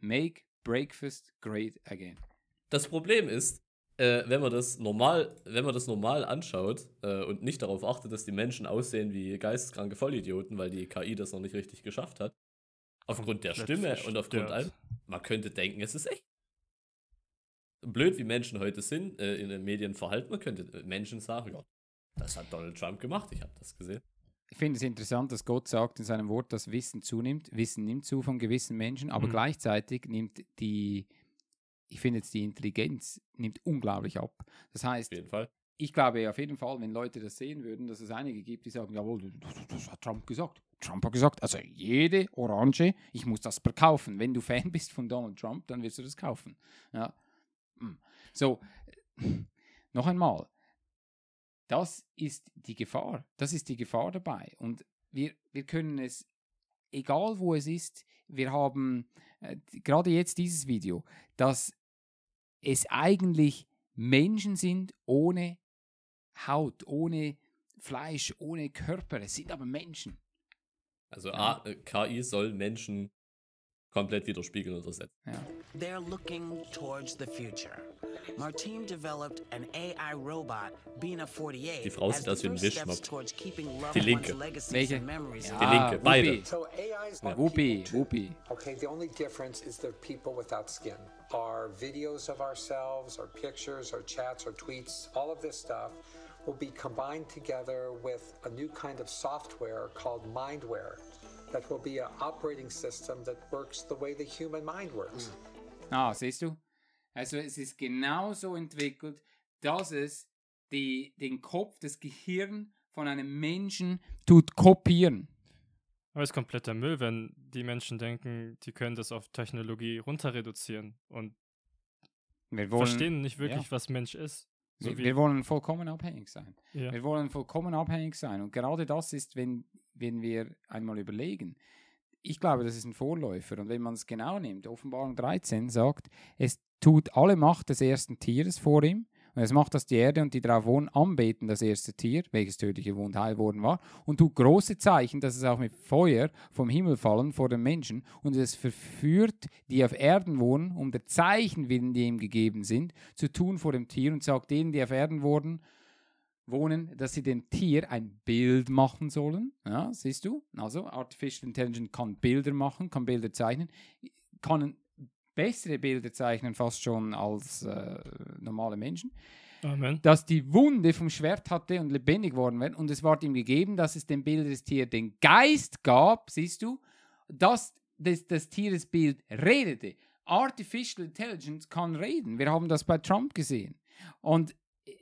Make breakfast great again. Das Problem ist, äh, wenn man das normal, wenn man das normal anschaut äh, und nicht darauf achtet, dass die Menschen aussehen wie geisteskranke Vollidioten, weil die KI das noch nicht richtig geschafft hat, aufgrund der Stimme und aufgrund allem, man könnte denken, es ist echt. Blöd, wie Menschen heute sind, äh, in den Medien verhalten, man könnte äh, Menschen sagen, ja, das hat Donald Trump gemacht, ich habe das gesehen. Ich finde es interessant, dass Gott sagt in seinem Wort, dass Wissen zunimmt. Wissen nimmt zu von gewissen Menschen, aber Mhm. gleichzeitig nimmt die, ich finde jetzt die Intelligenz nimmt unglaublich ab. Das heißt, ich glaube auf jeden Fall, wenn Leute das sehen würden, dass es einige gibt, die sagen, jawohl, das, das hat Trump gesagt. Trump hat gesagt, also jede Orange, ich muss das verkaufen. Wenn du Fan bist von Donald Trump, dann wirst du das kaufen. Ja. Hm. So, noch einmal, das ist die Gefahr. Das ist die Gefahr dabei. Und wir, wir können es, egal wo es ist, wir haben äh, gerade jetzt dieses Video, dass es eigentlich Menschen sind ohne Haut, ohne Fleisch, ohne Körper. Es sind aber Menschen. Also A, äh, KI soll Menschen komplett widerspiegeln oder ersetzen. Ja. They're looking towards the future. Martine developed an AI robot, Bina 48, Die Frau sieht the aus wie ein Wischmopp. Die Linke. Welche? Ja, Die Linke, beide. Whoopi. So like Whoopi. Whoopi. Okay, the only difference is they're people without skin. Our videos of ourselves, our pictures, our chats, our tweets, all of this stuff will be combined together with a new kind of software called Mindware that will be an operating system that works the way the human mind works. Ah, siehst du? Also es ist genauso entwickelt, dass es die, den Kopf, das Gehirn von einem Menschen tut kopieren. Aber es ist kompletter Müll, wenn die Menschen denken, die können das auf Technologie runter reduzieren und Wir wollen, verstehen nicht wirklich, ja. was Mensch ist. So wir, wir wollen vollkommen abhängig sein. Ja. Wir wollen vollkommen abhängig sein. Und gerade das ist, wenn, wenn wir einmal überlegen. Ich glaube, das ist ein Vorläufer. Und wenn man es genau nimmt, Offenbarung 13 sagt, es tut alle Macht des ersten Tieres vor ihm. Und es macht, dass die Erde und die drauf wohnen, anbeten das erste Tier, welches tödliche Wund heil worden war, und tut große Zeichen, dass es auch mit Feuer vom Himmel fallen vor den Menschen. Und es verführt, die auf Erden wohnen, um der Zeichen willen, die ihm gegeben sind, zu tun vor dem Tier und sagt denen, die auf Erden wohnen, wohnen, dass sie dem Tier ein Bild machen sollen. Ja, siehst du? Also Artificial Intelligence kann Bilder machen, kann Bilder zeichnen, kann bessere Bilder zeichnen fast schon als äh, normale Menschen. Amen. Dass die Wunde vom Schwert hatte und lebendig worden wäre und es ward ihm gegeben, dass es dem Bild des Tiers den Geist gab, siehst du, dass das, das Tieres Bild redete. Artificial Intelligence kann reden. Wir haben das bei Trump gesehen. Und äh,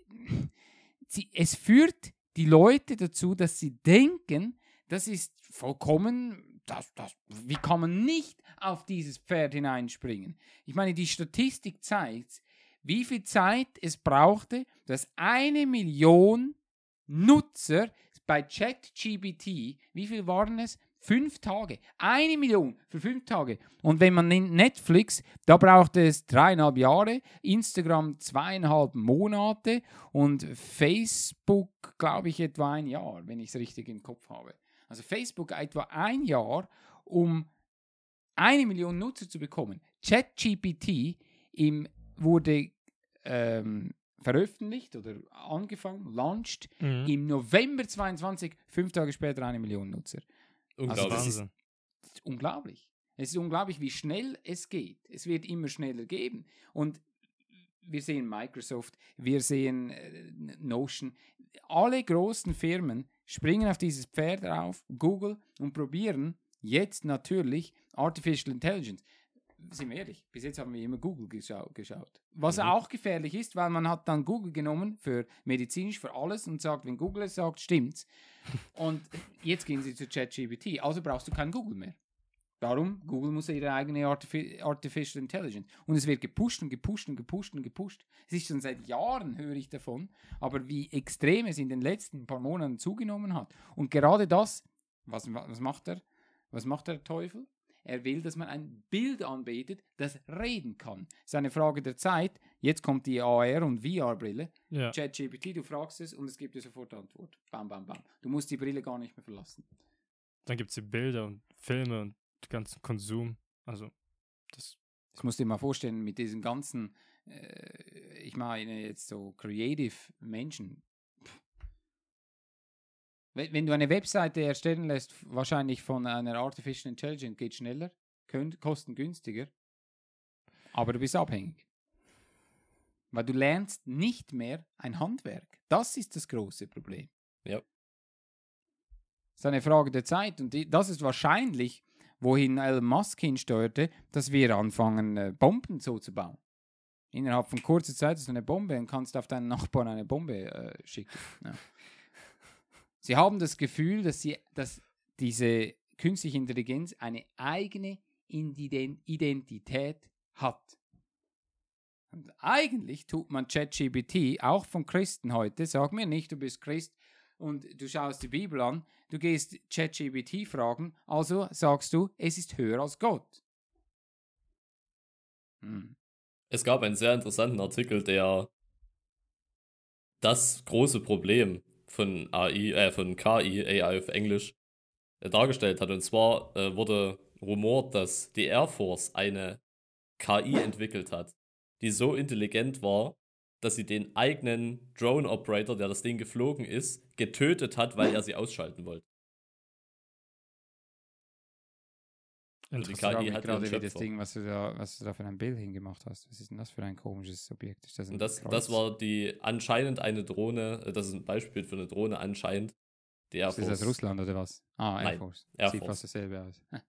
sie, es führt die Leute dazu, dass sie denken, das ist vollkommen, das, das, wie kann man nicht auf dieses Pferd hineinspringen? Ich meine, die Statistik zeigt, wie viel Zeit es brauchte, dass eine Million Nutzer bei ChatGPT, wie viel waren es? Fünf Tage. Eine Million für fünf Tage. Und wenn man Netflix, da braucht es dreieinhalb Jahre, Instagram zweieinhalb Monate und Facebook, glaube ich, etwa ein Jahr, wenn ich es richtig im Kopf habe. Also Facebook etwa ein Jahr, um eine Million Nutzer zu bekommen. ChatGPT wurde ähm, veröffentlicht oder angefangen, launched Mhm. im November 22, fünf Tage später eine Million Nutzer. Also Unglaublich. das ist, das ist unglaublich. Es ist unglaublich, wie schnell es geht. Es wird immer schneller gehen. Und wir sehen Microsoft, wir sehen äh, Notion. Alle großen Firmen springen auf dieses Pferd auf, Google, und probieren jetzt natürlich Artificial Intelligence. Sind wir ehrlich, bis jetzt haben wir immer Google geschau geschaut. Was auch gefährlich ist, weil man hat dann Google genommen für medizinisch, für alles und sagt, wenn Google es sagt, stimmt's. Und jetzt gehen sie zu ChatGPT, also brauchst du kein Google mehr. Darum, Google muss ihre eigene Artifi Artificial Intelligence. Und es wird gepusht und gepusht und gepusht und gepusht. Es ist schon seit Jahren, höre ich davon. Aber wie extrem es in den letzten paar Monaten zugenommen hat. Und gerade das, was, was macht er? Was macht der Teufel? Er will, dass man ein Bild anbetet, das reden kann. Es ist eine Frage der Zeit. Jetzt kommt die AR- und VR-Brille. Ja. ChatGPT, du fragst es und es gibt dir sofort Antwort. Bam, bam, bam. Du musst die Brille gar nicht mehr verlassen. Dann gibt es die Bilder und Filme und ganzen Konsum. Also, das. Das musst du dir mal vorstellen, mit diesen ganzen, äh, ich meine jetzt so creative Menschen. Pff. Wenn, wenn du eine Webseite erstellen lässt, wahrscheinlich von einer Artificial Intelligence, geht schneller, könnt, kostengünstiger, aber du bist abhängig. Weil du lernst nicht mehr ein Handwerk. Das ist das große Problem. Ja. Es ist eine Frage der Zeit und die, das ist wahrscheinlich, wohin Elon Musk hinsteuerte, dass wir anfangen, äh, Bomben so zu bauen. Innerhalb von kurzer Zeit ist eine Bombe und kannst auf deinen Nachbarn eine Bombe äh, schicken. Ja. Sie haben das Gefühl, dass, sie, dass diese künstliche Intelligenz eine eigene Identität hat. Und eigentlich tut man ChatGPT, auch von Christen heute, sag mir nicht, du bist Christ und du schaust die Bibel an, du gehst ChatGPT fragen, also sagst du, es ist höher als Gott. Hm. Es gab einen sehr interessanten Artikel, der das große Problem von AI, äh, von KI, AI auf Englisch, äh, dargestellt hat. Und zwar äh, wurde rumort, dass die Air Force eine KI entwickelt hat, die so intelligent war, dass sie den eigenen Drone-Operator, der das Ding geflogen ist, getötet hat, weil er sie ausschalten wollte. Also die Ich frage KI hat gerade, wie das. Ding, was du, da, was du da für ein Bild hingemacht hast. Was ist denn das für ein komisches Objekt? Ist das ein Und das, Kreuz? das war die anscheinend eine Drohne, äh, das ist ein Beispiel für eine Drohne anscheinend. Die Air Ist das aus Russland oder was? Ah, Air Nein, Force. Air Sieht Force. fast dasselbe aus.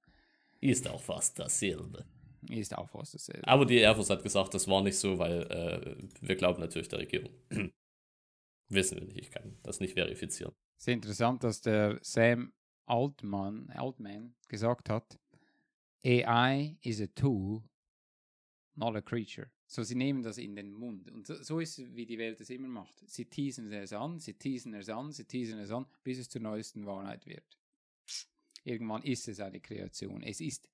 ist auch fast dasselbe. Ist auch fast dasselbe. Aber die Air Force hat gesagt, das war nicht so, weil äh, wir glauben natürlich der Regierung. Wissen wir nicht, ich kann das nicht verifizieren. Sehr interessant, dass der Sam Altman, Altman gesagt hat, AI is a tool, not a creature. So, sie nehmen das in den Mund. Und so, so ist es, wie die Welt es immer macht. Sie teasen es an, sie teasen es an, sie teasen es an, bis es zur neuesten Wahrheit wird. Irgendwann ist es eine Kreation. Es ist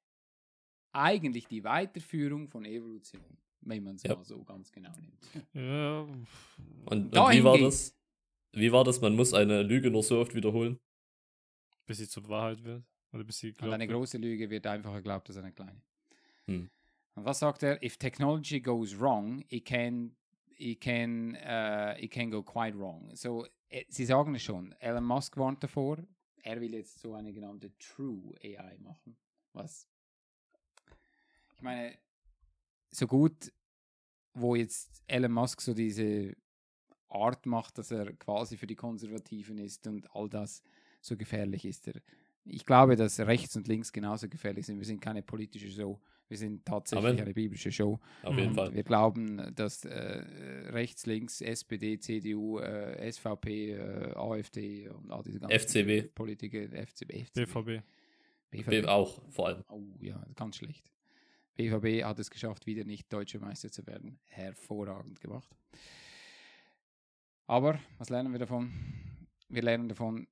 eigentlich die Weiterführung von Evolution, wenn man es Ja. mal so ganz genau nimmt. Ja, Und, und wie war das? Wie war das? Man muss eine Lüge nur so oft wiederholen. bis sie zur Wahrheit wird. Oder bis sie Und eine große Lüge wird einfacher geglaubt als eine kleine. Hm. Und was sagt er? If technology goes wrong, it can, it can, uh, it can go quite wrong. So, äh, sie sagen es schon. Elon Musk warnt davor. Er will jetzt so eine genannte True AI machen. Was? Ich meine, so gut, wo jetzt Elon Musk so diese Art macht, dass er quasi für die Konservativen ist und all das so gefährlich ist er. Ich glaube, dass rechts und links genauso gefährlich sind. Wir sind keine politische Show. Wir sind tatsächlich Amen. eine biblische Show. Auf jeden Und Fall. Wir glauben, dass äh, rechts, links, SPD, CDU, äh, SVP, äh, AfD und all diese ganzen FCB. Politiker, FCB, FCB. BVB. BVB. Auch vor allem. Oh ja, ganz schlecht. BVB hat es geschafft, wieder nicht deutscher Meister zu werden. Hervorragend gemacht. Aber was lernen wir davon? Wir lernen davon,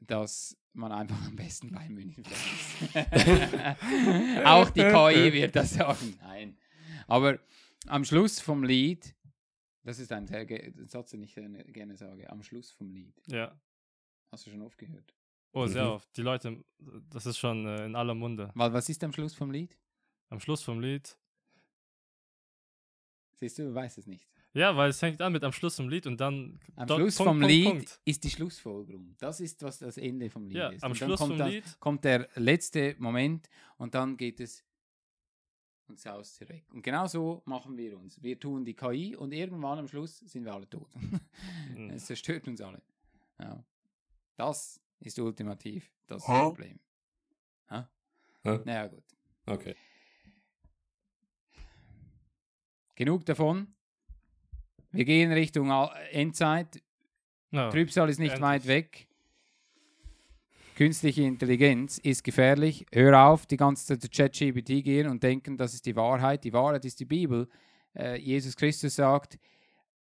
dass man einfach am besten bei München ist. Auch die KI wird das sagen. Nein. Aber am Schluss vom Lied, das ist ein, sehr ein Satz, den ich gerne, sage, am Schluss vom Lied. Ja. Hast du schon aufgehört? Oh, sehr Mhm. oft. Die Leute, das ist schon äh, in aller Munde. Weil was ist am Schluss vom Lied? Am Schluss vom Lied. Siehst du, du weißt es nicht. Ja, weil es fängt an mit am Schluss vom Lied und dann. Am dort Schluss Punkt, vom Punkt, Lied Punkt. ist die Schlussfolgerung. Das ist, was das Ende vom Lied Ja, ist. am Und dann Schluss kommt vom das, Lied- kommt der letzte Moment und dann geht es und saust weg. Und genau so machen wir uns. Wir tun die KI und irgendwann am Schluss sind wir alle tot. Mhm. es zerstört uns alle. Ja. Das ist ultimativ das Hä? Problem. Hä? Hä? Naja, gut. Okay. Genug davon. Wir gehen Richtung Endzeit. Ja, Trübsal ist nicht endlich. weit weg. Künstliche Intelligenz ist gefährlich. Hör auf, die ganze Zeit zu ChatGPT gehen und denken, das ist die Wahrheit. Die Wahrheit ist die Bibel. Äh, Jesus Christus sagt,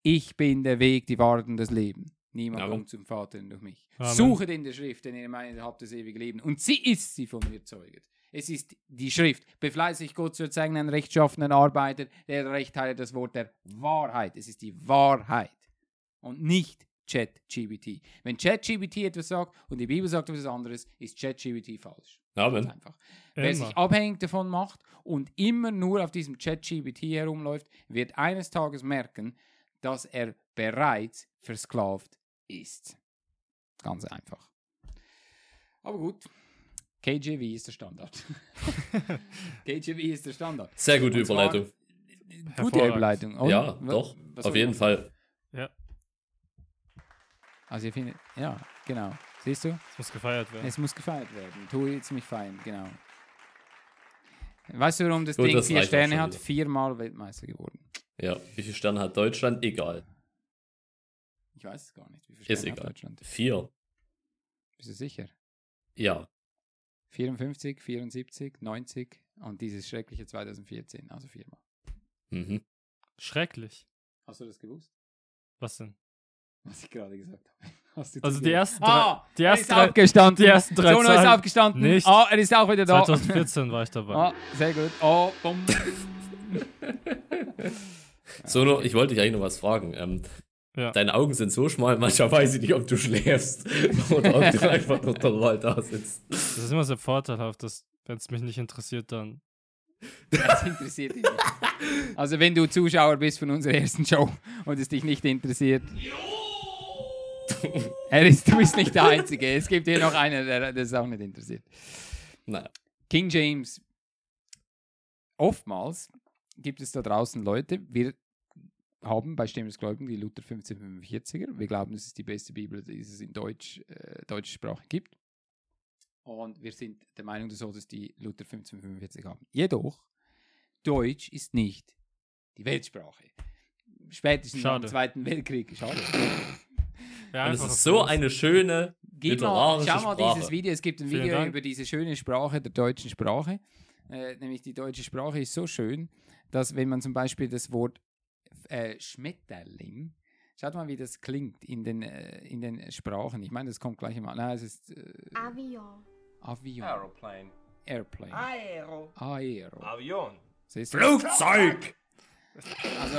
ich bin der Weg, die Wahrheit und das Leben. Niemand Amen. kommt zum Vater durch mich. Amen. Suchet in der Schrift, denn ihr meint, ihr habt das ewige Leben. Und sie ist sie von mir zeuget. Es ist die Schrift. Befleißig Gott zu erzeugen, einen rechtschaffenen Arbeiter, der Recht hat, das Wort der Wahrheit. Es ist die Wahrheit und nicht ChatGPT. Wenn ChatGPT etwas sagt und die Bibel sagt etwas anderes, ist ChatGPT falsch. Ganz Amen. einfach. Wer Immer. sich abhängig davon macht und immer nur auf diesem ChatGPT herumläuft, wird eines Tages merken, dass er bereits versklavt ist. Ganz einfach. Aber gut. KJV ist der Standard. KJV ist der Standard. Sehr gute Überleitung. Gute. Überleitung. Und Ja, doch. Auf jeden Fall. Ja, Also ihr findet, ja, genau. Siehst du? es muss gefeiert werden. Es muss gefeiert werden. Tu jetzt mich feiern, genau. Weißt du, warum das Gut, Ding das vier Sterne hat? wieder. Viermal Weltmeister geworden. Ja. Wie viele Sterne hat Deutschland? Egal. Ich weiß es gar nicht. Wie viele Ist Sterne hat egal. Deutschland? Vier. Bist du sicher? Ja. 54, 74, 90 und dieses schreckliche 2014, also viermal. Mhm. Schrecklich. Hast du das gewusst? Was denn? Was ich gerade gesagt habe. Hast du Also die ersten ah, drei- die er ersten ist drei- aufgestanden. die ersten drei Sono ist aufgestanden. nicht. Ah, er ist auch wieder da. 2014 war ich dabei. Ah, sehr gut. Oh, bumm. So, noch, ich wollte dich eigentlich noch was fragen. Ähm, Ja. Deine Augen sind so schmal, manchmal weiß ich nicht, ob du schläfst oder ob du einfach nur normal da sitzt. Das ist immer sehr vorteilhaft, dass, wenn es mich nicht interessiert, dann. Das interessiert dich nicht. Also wenn du Zuschauer bist von unserer ersten Show und es dich nicht interessiert. Er ist, du bist nicht der Einzige. Es gibt hier noch einen, der das auch nicht interessiert. Naja. King James. Oftmals gibt es da draußen Leute, wir haben bei Stimme des Gläubigen die Luther 1545er. Wir glauben, das ist die beste Bibel, die es in Deutsch, äh, deutscher Sprache gibt. Und wir sind der Meinung, du solltest die Luther 1545 haben. Jedoch, Deutsch ist nicht die Weltsprache. Spätestens Schade. dem Zweiten Weltkrieg. Schade. Ja, Und es einfach ist so eine schöne Gib mal, literarische schau mal Sprache. dieses Video. Es gibt ein Video über diese schöne Sprache der deutschen Sprache. Äh, nämlich die deutsche Sprache ist so schön, dass wenn man zum Beispiel das Wort äh, Schmetterling, schaut mal, wie das klingt in den, äh, in den Sprachen. Ich meine, das kommt gleich mal. Nein, es ist äh, Avion. Avion. Aeroplane. Airplane. Aero. Aero. Avion. Flugzeug! Also,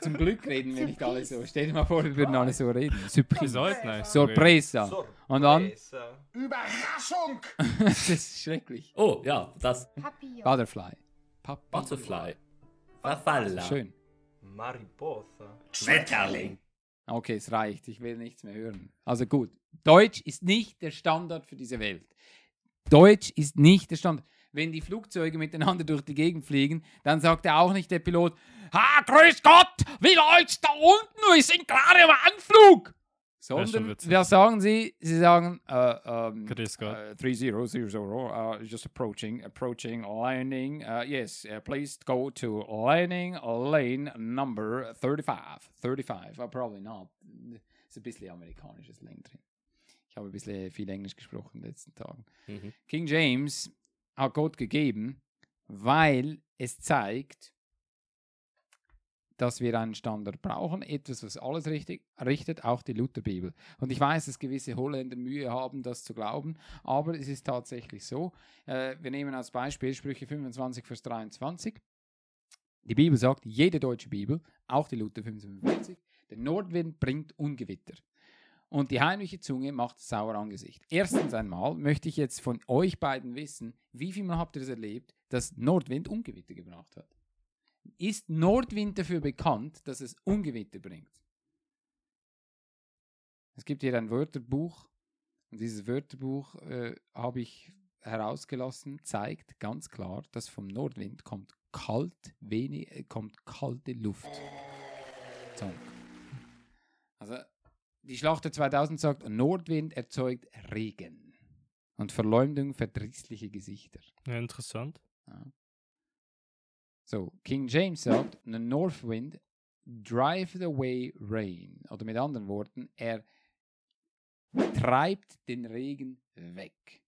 zum Glück reden wir nicht alle so. Stell dir mal vor, wir würden alle so reden. Surprise. Sorpresa. Und dann? Sorpresa. Überraschung! das ist schrecklich. Oh, ja, das. Papillon. Butterfly. Papi. Butterfly. Farfalla. Schön. Mariposa. Schmetterling. Okay, es reicht. Ich will nichts mehr hören. Also gut. Deutsch ist nicht der Standard für diese Welt. Deutsch ist nicht der Standard. Wenn die Flugzeuge miteinander durch die Gegend fliegen, dann sagt er auch nicht der Pilot, Ha, grüß Gott, wie läuft's da unten? Wir sind gerade im Anflug. Sondern, was sagen sie? Sie sagen, Grüß Gott. uh, 3000, uh, just approaching, approaching landing. Uh, yes, uh, please go to landing lane number 35. 35, uh, probably not. Ist ein bisschen amerikanisches Slang drin. Ich habe ein bisschen viel Englisch gesprochen in den letzten Tagen. Mhm. King James hat Gott gegeben weil es zeigt, dass wir einen Standard brauchen, etwas, was alles richtig richtet, auch die Lutherbibel. Und ich weiß, dass gewisse Holländer Mühe haben, das zu glauben, aber es ist tatsächlich so. Äh, wir nehmen als Beispiel Sprüche 25, Vers 23. Die Bibel sagt, jede deutsche Bibel, auch die Luther 45, der Nordwind bringt Ungewitter. Und die heimliche Zunge macht sauer Angesicht. Erstens einmal möchte ich jetzt von euch beiden wissen, wie viel Mal habt ihr es erlebt, dass Nordwind Ungewitter gebracht hat? Ist Nordwind dafür bekannt, dass es Ungewitter bringt? Es gibt hier ein Wörterbuch und dieses Wörterbuch äh, habe ich herausgelassen, zeigt ganz klar, dass vom Nordwind kommt kalt, wenig, äh, kommt kalte Luft. Zonk. Also die Schlachter 2000 sagt, Nordwind erzeugt Regen und Verleumdung verdrießliche Gesichter. Ja, interessant. Ja. So, King James sagt, the north wind drive away rain. Oder mit anderen Worten, er treibt den Regen weg.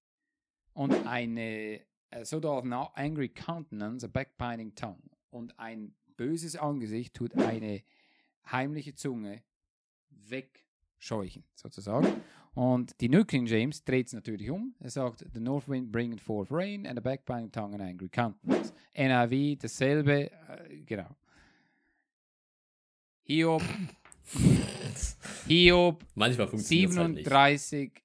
Und eine a sort of an angry countenance, a backbiting tongue. Und ein böses Angesicht tut eine heimliche Zunge wegscheuchen, sozusagen. Und die New King James dreht es natürlich um. Er sagt, the north wind bringeth forth rain and a backbiting tongue and angry countenance. NIV dasselbe, äh, genau. Hiob, Hiob Manchmal funktioniert halt nicht. 37,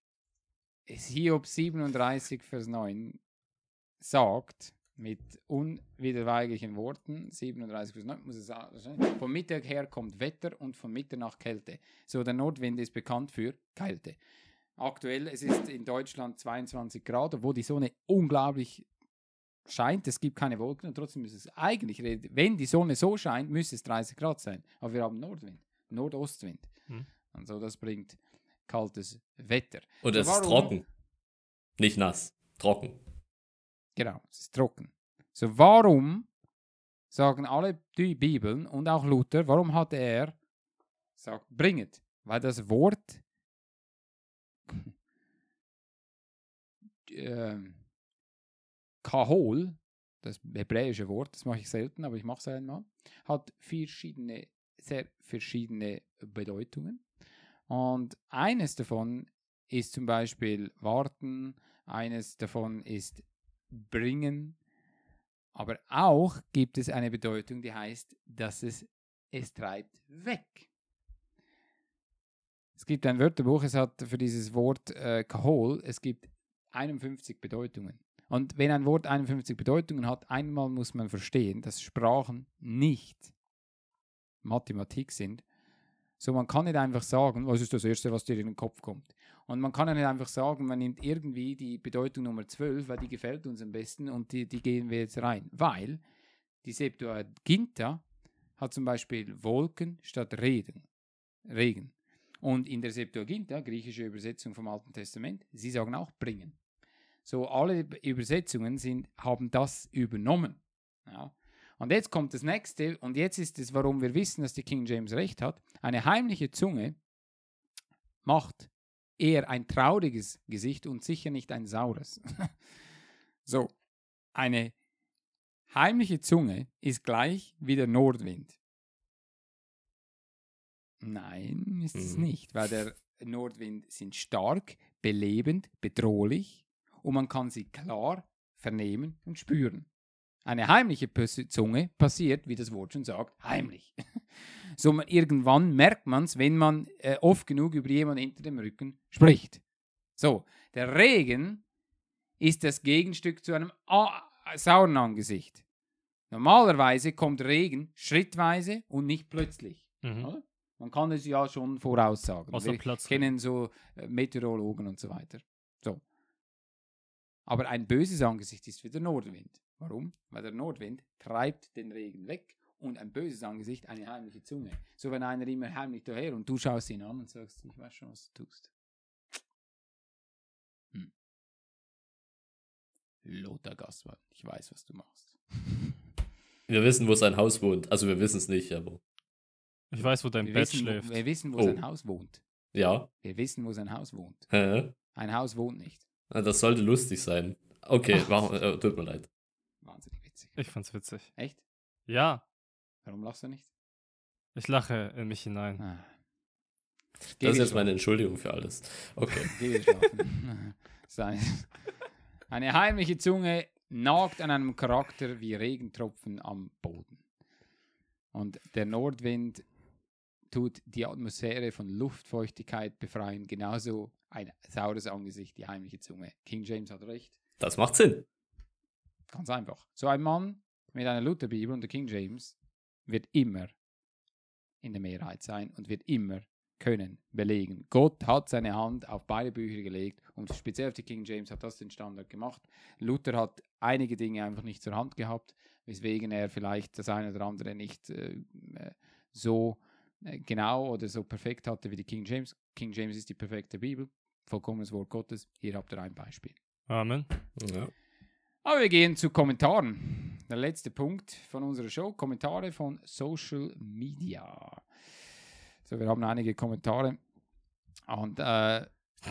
ist Hiob 37, Vers 9 sagt, mit unwiderweiglichen Worten, 37 Vers 9, muss es sagen, vom Mittag her kommt Wetter und von Mitternacht Kälte. So, der Nordwind ist bekannt für Kälte. Aktuell, es ist in Deutschland 22 Grad, obwohl die Sonne unglaublich scheint, es gibt keine Wolken und trotzdem ist es eigentlich, wenn die Sonne so scheint, müsste es 30 Grad sein. Aber wir haben Nordwind, Nordostwind. Hm. Und so, das bringt kaltes Wetter. Und So, es ist trocken. Nicht nass. Trocken. Genau, es ist trocken. So, warum sagen alle die Bibeln und auch Luther, warum hat er sagt, bringet? Weil das Wort ähm, Kahol, das hebräische Wort, das mache ich selten, aber ich mache es einmal, hat verschiedene, sehr verschiedene Bedeutungen. Und eines davon ist zum Beispiel warten, eines davon ist bringen, aber auch gibt es eine Bedeutung, die heißt, dass es es treibt weg. Es gibt ein Wörterbuch, es hat für dieses Wort äh, Kahol, es gibt 51 Bedeutungen. Und wenn ein Wort 51 Bedeutungen hat, einmal muss man verstehen, dass Sprachen nicht Mathematik sind. So, man kann nicht einfach sagen, was ist das Erste, was dir in den Kopf kommt. Und man kann ja nicht einfach sagen, man nimmt irgendwie die Bedeutung Nummer 12, weil die gefällt uns am besten und die, die gehen wir jetzt rein. Weil die Septuaginta hat zum Beispiel Wolken statt Regen. Regen. Und in der Septuaginta, griechische Übersetzung vom Alten Testament, sie sagen auch bringen. So, alle Übersetzungen sind, haben das übernommen. Ja. Und jetzt kommt das nächste, und jetzt ist es, warum wir wissen, dass die King James recht hat. Eine heimliche Zunge macht eher ein trauriges Gesicht und sicher nicht ein saures. so, eine heimliche Zunge ist gleich wie der Nordwind. Nein, ist es Mhm. nicht, weil der Nordwind sind stark, belebend, bedrohlich und man kann sie klar vernehmen und spüren. Eine heimliche Zunge passiert, wie das Wort schon sagt, heimlich. So man, irgendwann merkt man es, wenn man äh, oft genug über jemanden hinter dem Rücken spricht. So, der Regen ist das Gegenstück zu einem a- sauren Angesicht. Normalerweise kommt Regen schrittweise und nicht plötzlich. Mhm. Man kann es ja schon voraussagen. Außer Wir Platz- kennen so äh, Meteorologen und so weiter. So. Aber ein böses Angesicht ist wie der Nordwind. Warum? Weil der Nordwind treibt den Regen weg und ein böses Angesicht eine heimliche Zunge. So wenn einer immer heimlich daher und du schaust ihn an und sagst, ich weiß schon, was du tust. Hm. Lothar Gassmann, ich weiß, was du machst. Wir wissen, wo sein Haus wohnt. Also wir wissen es nicht, aber Ich weiß, wo dein Wir Bett wissen, wo, schläft. wir wissen, wo Oh. sein Haus wohnt. ja. Wir wissen, wo sein Haus wohnt. Hä? Ein Haus wohnt nicht. Das sollte lustig sein. Okay, machen, äh, tut mir leid. Witzig. Ich fand's witzig. Echt? Ja, Warum lachst du nicht? ich lache in mich hinein. Ah. Das ist jetzt meine Entschuldigung für alles. Okay. Geh schlafen. Eine heimliche Zunge nagt an einem Charakter wie Regentropfen am Boden. Und der Nordwind tut die Atmosphäre von Luftfeuchtigkeit befreien, genauso ein saures Angesicht, die heimliche Zunge. King James hat recht. Das macht Sinn. Ganz einfach. So ein Mann mit einer Lutherbibel und der King James wird immer in der Mehrheit sein und wird immer können belegen. Gott hat seine Hand auf beide Bücher gelegt und speziell auf die King James hat das den Standard gemacht. Luther hat einige Dinge einfach nicht zur Hand gehabt, weswegen er vielleicht das eine oder andere nicht äh, äh, so äh, genau oder so perfekt hatte wie die King James. King James ist die perfekte Bibel, vollkommenes Wort Gottes. Hier habt ihr ein Beispiel. Amen. Ja. Aber wir gehen zu Kommentaren. Der letzte Punkt von unserer Show, Kommentare von Social Media. So, wir haben einige Kommentare und äh,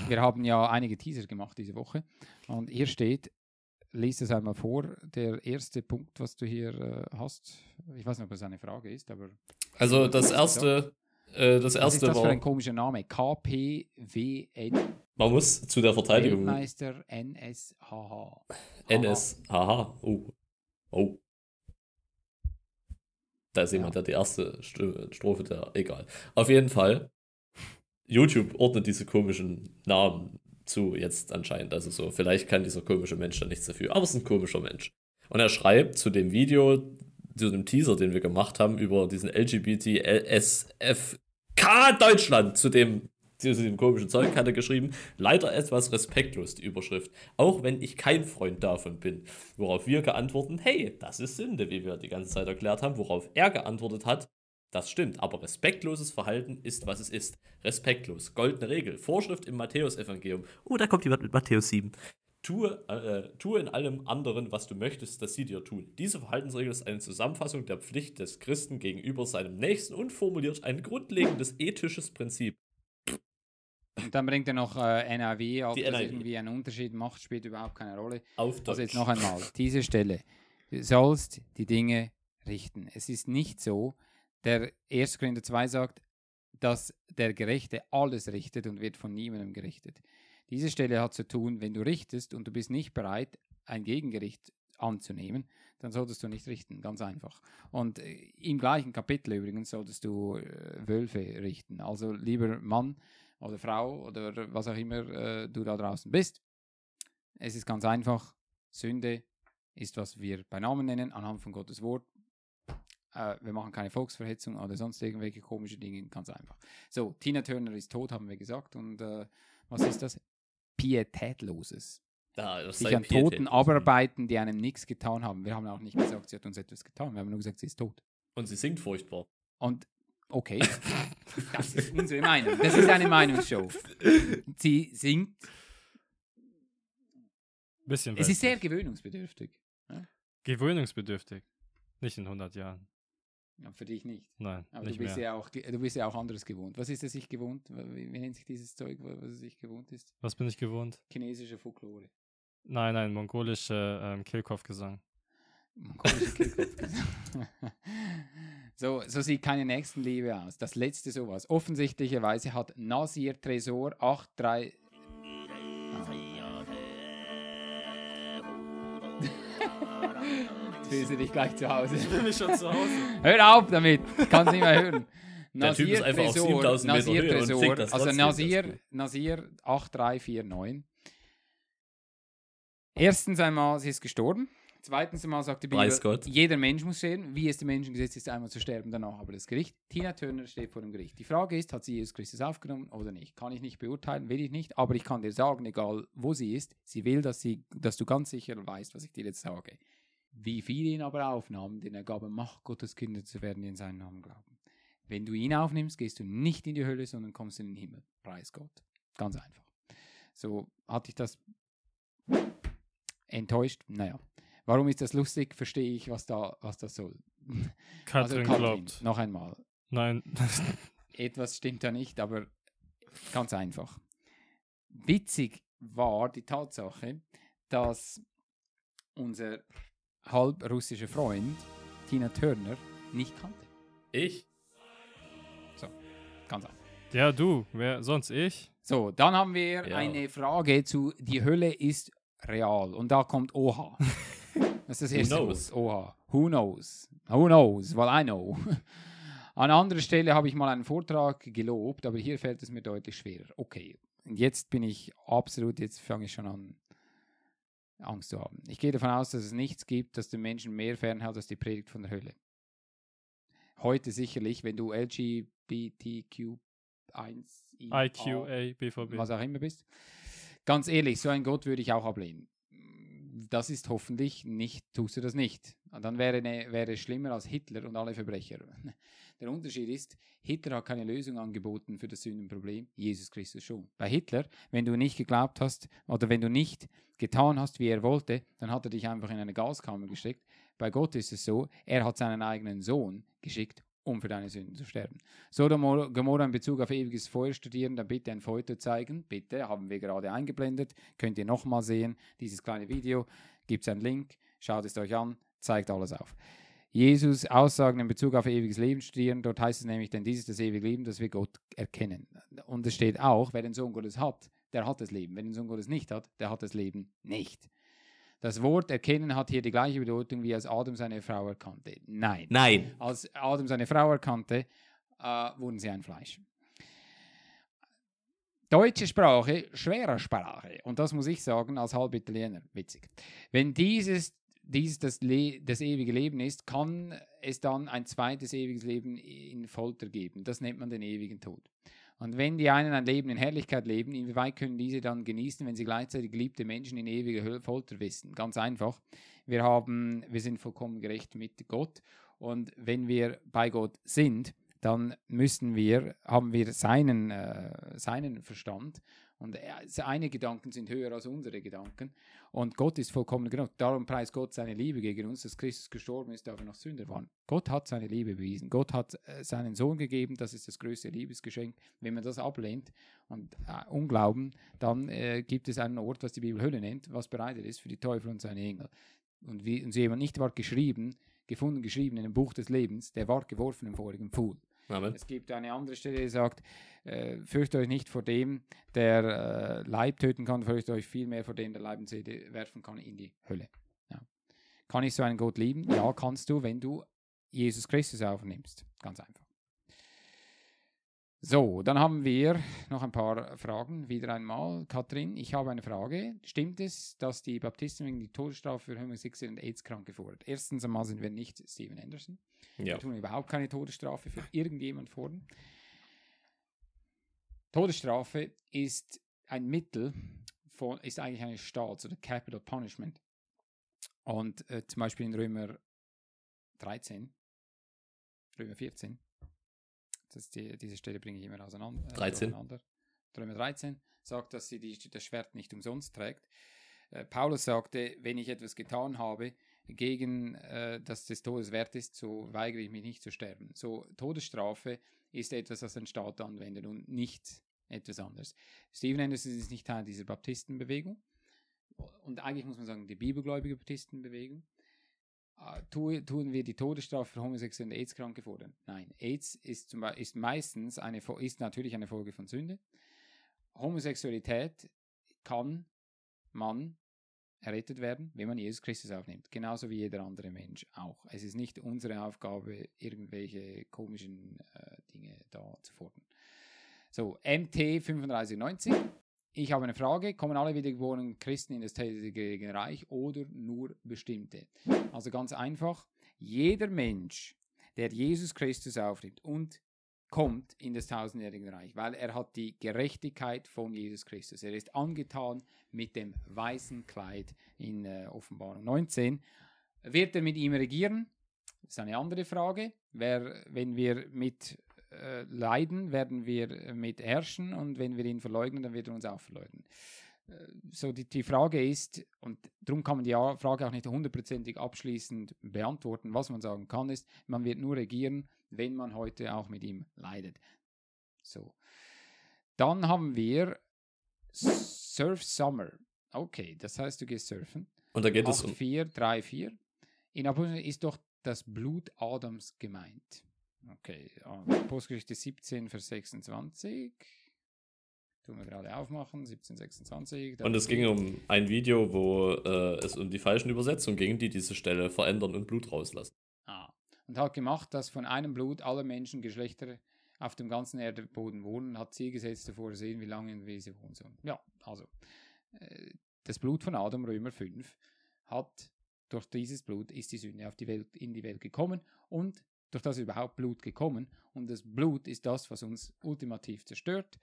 wir haben ja einige Teaser gemacht diese Woche und hier steht, lies es einmal vor, der erste Punkt, was du hier äh, hast. Ich weiß nicht, ob es eine Frage ist, aber Also das erste, äh, das was ist erste das für ein war, komischer Name? KPWN, man muss zu der Verteidigung Weltmeister NSHH. NS, haha, oh, oh. Da ist jemand, der die erste St- Strophe der, egal. Auf jeden Fall, YouTube ordnet diese komischen Namen zu, jetzt anscheinend. Also so, vielleicht kann dieser komische Mensch da nichts dafür, aber es ist ein komischer Mensch. Und er schreibt zu dem Video, zu dem Teaser, den wir gemacht haben, über diesen LGBT-SFK Deutschland, zu dem, zu diesem komischen Zeug hat er geschrieben, leider etwas respektlos, die Überschrift. Auch wenn ich kein Freund davon bin. Worauf wir geantworten, hey, das ist Sünde, wie wir die ganze Zeit erklärt haben. Worauf er geantwortet hat, das stimmt, aber respektloses Verhalten ist, was es ist. Respektlos. Goldene Regel. Vorschrift im Matthäusevangelium. Oh, da kommt jemand mit Matthäus 7. Tue, äh, tue in allem anderen, was du möchtest, dass sie dir tun. Diese Verhaltensregel ist eine Zusammenfassung der Pflicht des Christen gegenüber seinem Nächsten und formuliert ein grundlegendes ethisches Prinzip. Und dann bringt er noch äh, NRW, ob Die das NRW. irgendwie einen Unterschied macht, spielt überhaupt keine Rolle. Auf Also jetzt noch einmal, diese Stelle. Du sollst die Dinge richten. Es ist nicht so, der 1. Korinther 2 sagt, dass der Gerechte alles richtet und wird von niemandem gerichtet. Diese Stelle hat zu tun, wenn du richtest und du bist nicht bereit, ein Gegengericht anzunehmen, dann solltest du nicht richten, ganz einfach. Und äh, im gleichen Kapitel übrigens solltest du äh, Wölfe richten. Also lieber Mann oder Frau oder was auch immer äh, du da draußen bist. Es ist ganz einfach. Sünde ist, was wir bei Namen nennen, anhand von Gottes Wort. Äh, wir machen keine Volksverhetzung oder sonst irgendwelche komische Dinge, ganz einfach. So, Tina Turner ist tot, haben wir gesagt. Und äh, was ist das? Pietätloses. Ja, das Sich an. Toten abarbeiten, die einem nichts getan haben. Wir haben auch nicht gesagt, sie hat uns etwas getan. Wir haben nur gesagt, sie ist tot. Und sie singt furchtbar. Und okay, das ist unsere Meinung. Das ist eine Meinungsshow. Sie singt. Bisschen Es ist sehr gewöhnungsbedürftig. gewöhnungsbedürftig. Nicht in 100 Jahren. Für dich nicht. Nein, Aber nicht du bist, mehr. ja auch, du bist ja auch anderes gewohnt. Was ist es sich gewohnt? Wie, wie nennt sich dieses Zeug, wa- was es sich gewohnt ist? Was bin ich gewohnt? Chinesische Folklore. Nein, nein, mongolische ähm, Kehlkopfgesang. Mongolische Kehlkopfgesang. so, so sieht keine Nächstenliebe aus. Das letzte sowas. Offensichtlicherweise hat Nasir Tresor 83. fühlst du dich gleich zu Hause. bin ich schon zu Hause. Hör auf damit, ich kann es nicht mehr hören. Der Typ ist einfach auf 7000 Meter Nasir und Tresor, singt das also Nasir. Nasir 8349. Erstens einmal, sie ist gestorben. Zweitens einmal sagt die Bibel, jeder Mensch muss sterben. Wie es dem Menschen gesetzt ist, einmal zu sterben, danach aber das Gericht. Tina Turner steht vor dem Gericht. Die Frage ist, hat sie Jesus Christus aufgenommen oder nicht? Kann ich nicht beurteilen, will ich nicht, aber ich kann dir sagen, egal wo sie ist, sie will, dass, sie, dass du ganz sicher weißt, was ich dir jetzt sage. Wie viele ihn aber aufnahmen, den er gab, Macht Gottes Kinder zu werden, die in seinen Namen glauben. Wenn du ihn aufnimmst, gehst du nicht in die Hölle, sondern kommst in den Himmel. Preis Gott. Ganz einfach. So hatte ich das enttäuscht. Naja. Warum ist das lustig? Verstehe ich, was da, was das soll. Katrin glaubt. Noch einmal. Nein. Etwas stimmt da nicht, aber ganz einfach. Witzig war die Tatsache, dass unser halb russischer Freund Tina Turner nicht kannte. Ich? So, ganz einfach. Ja, du. Wer sonst ich? So, dann haben wir Ja. eine Frage zu Die Hölle ist real. Und da kommt Oha. Das ist das Who erste knows? Wort. Oha. Who knows? Who knows? Well, I know. An anderer Stelle habe ich mal einen Vortrag gelobt, aber hier fällt es mir deutlich schwerer. Okay, und jetzt bin ich absolut, jetzt fange ich schon an, Angst zu haben. Ich gehe davon aus, dass es nichts gibt, das den Menschen mehr fernhält als die Predigt von der Hölle. Heute sicherlich, wenn du LGBTQ1 IQA, BVB. was auch immer bist. Ganz ehrlich, so einen Gott würde ich auch ablehnen. Das ist hoffentlich nicht, tust du das nicht. Dann wäre, ne, wäre es schlimmer als Hitler und alle Verbrecher. Der Unterschied ist, Hitler hat keine Lösung angeboten für das Sündenproblem, Jesus Christus schon. Bei Hitler, wenn du nicht geglaubt hast oder wenn du nicht getan hast, wie er wollte, dann hat er dich einfach in eine Gaskammer gesteckt. Bei Gott ist es so, er hat seinen eigenen Sohn geschickt, um für deine Sünden zu sterben. Sodom und Gomorra in Bezug auf ewiges Feuer studieren, dann bitte ein Foto zeigen. Bitte, haben wir gerade eingeblendet. Könnt ihr nochmal sehen, dieses kleine Video. Gibt es einen Link, schaut es euch an, zeigt alles auf. Jesus Aussagen in Bezug auf ewiges Leben studieren, dort heißt es nämlich, denn dies ist das ewige Leben, dass wir Gott erkennen. Und es steht auch, wer den Sohn Gottes hat, der hat das Leben. Wer den Sohn Gottes nicht hat, der hat das Leben nicht. Das Wort erkennen hat hier die gleiche Bedeutung, wie als Adam seine Frau erkannte. Nein. Nein. Als Adam seine Frau erkannte, äh, wurden sie ein Fleisch. Deutsche Sprache, schwerer Sprache. Und das muss ich sagen, als halb Italiener, witzig. Wenn dieses, dieses das, Le das ewige Leben ist, kann es dann ein zweites ewiges Leben in Folter geben. Das nennt man den ewigen Tod. Und wenn die einen ein Leben in Herrlichkeit leben, inwieweit können diese dann genießen, wenn sie gleichzeitig geliebte Menschen in ewiger Folter wissen? Ganz einfach. Wir haben, wir sind vollkommen gerecht mit Gott. Und wenn wir bei Gott sind, dann müssen wir, haben wir seinen, äh, seinen Verstand. Und er, seine Gedanken sind höher als unsere Gedanken. Und Gott ist vollkommen genug. Darum preist Gott seine Liebe gegen uns, dass Christus gestorben ist, da wir noch Sünder waren. Gott hat seine Liebe bewiesen. Gott hat äh, seinen Sohn gegeben. Das ist das größte Liebesgeschenk. Wenn man das ablehnt und äh, Unglauben, dann äh, gibt es einen Ort, was die Bibel Hölle nennt, was bereitet ist für die Teufel und seine Engel. Und wie und so jemand nicht ward geschrieben, gefunden, geschrieben in dem Buch des Lebens, der ward geworfen im vorigen Pfuhl. Amen. Es gibt eine andere Stelle, die sagt, äh, fürchtet euch nicht vor dem, der äh, Leib töten kann, fürchtet euch vielmehr vor dem, der Leib und Seele werfen kann in die Hölle. Ja. Kann ich so einen Gott lieben? Ja, kannst du, wenn du Jesus Christus aufnimmst. Ganz einfach. So, dann haben wir noch ein paar Fragen. Wieder einmal, Katrin, ich habe eine Frage. Stimmt es, dass die Baptisten wegen die Todesstrafe für Homosexuelle und AIDS-Kranke fordern? Erstens einmal sind wir nicht Steven Anderson. Ja. Wir tun überhaupt keine Todesstrafe für irgendjemand fordern. Todesstrafe ist ein Mittel, von, ist eigentlich eine Staats- oder Capital Punishment. Und äh, zum Beispiel in Römer 13, Römer 14, das die, diese Stelle bringe ich immer auseinander. äh, 13. durcheinander. Römer 13 sagt, dass sie die, das Schwert nicht umsonst trägt. Äh, Paulus sagte, wenn ich etwas getan habe, gegen äh, das des Todes wert ist, so weigere ich mich nicht zu sterben. So Todesstrafe ist etwas, das ein Staat anwendet und nicht etwas anderes. Stephen Anderson ist nicht Teil dieser Baptistenbewegung und eigentlich muss man sagen, die bibelgläubige Baptistenbewegung. Tu, tun wir die Todesstrafe für Homosexuelle AIDS-Kranke fordern? Nein. AIDS ist, zum ist meistens eine, ist natürlich eine Folge von Sünde. Homosexualität kann man errettet werden, wenn man Jesus Christus aufnimmt. Genauso wie jeder andere Mensch auch. Es ist nicht unsere Aufgabe, irgendwelche komischen äh, Dinge da zu fordern. So, MT 3590. Ich habe eine Frage. Kommen alle wiedergeborenen Christen in das tätige Reich oder nur bestimmte? Also ganz einfach. Jeder Mensch, der Jesus Christus aufnimmt und kommt in das tausendjährige Reich, weil er hat die Gerechtigkeit von Jesus Christus. Er ist angetan mit dem weißen Kleid in äh, Offenbarung 19. Wird er mit ihm regieren? Das ist eine andere Frage. Wer, wenn wir mit äh, leiden, werden wir mit herrschen und wenn wir ihn verleugnen, dann wird er uns auch verleugnen. Äh, So die, die Frage ist, und darum kann man die Frage auch nicht hundertprozentig abschließend beantworten. Was man sagen kann, ist, man wird nur regieren, wenn man heute auch mit ihm leidet. So. Dann haben wir Surf Summer. Okay, das heißt, du gehst surfen. Und da geht es um. 4, 3, 4. In Apostelgeschichte ist doch das Blut Adams gemeint. Okay, Apostelgeschichte 17, Vers 26. Tun wir gerade aufmachen, 1726. Und es ging um ein Video, wo äh, es um die falschen Übersetzungen ging, die diese Stelle verändern und Blut rauslassen. Ah. Und hat gemacht, dass von einem Blut alle Menschen, Geschlechter auf dem ganzen Erdboden wohnen, hat Ziel gesetzt, davor sehen, wie lange und wie sie wohnen sollen. Ja, also, äh, das Blut von Adam, Römer 5, hat durch dieses Blut ist die Sünde auf die Welt, in die Welt gekommen und durch das ist überhaupt Blut gekommen. Und das Blut ist das, was uns ultimativ zerstört.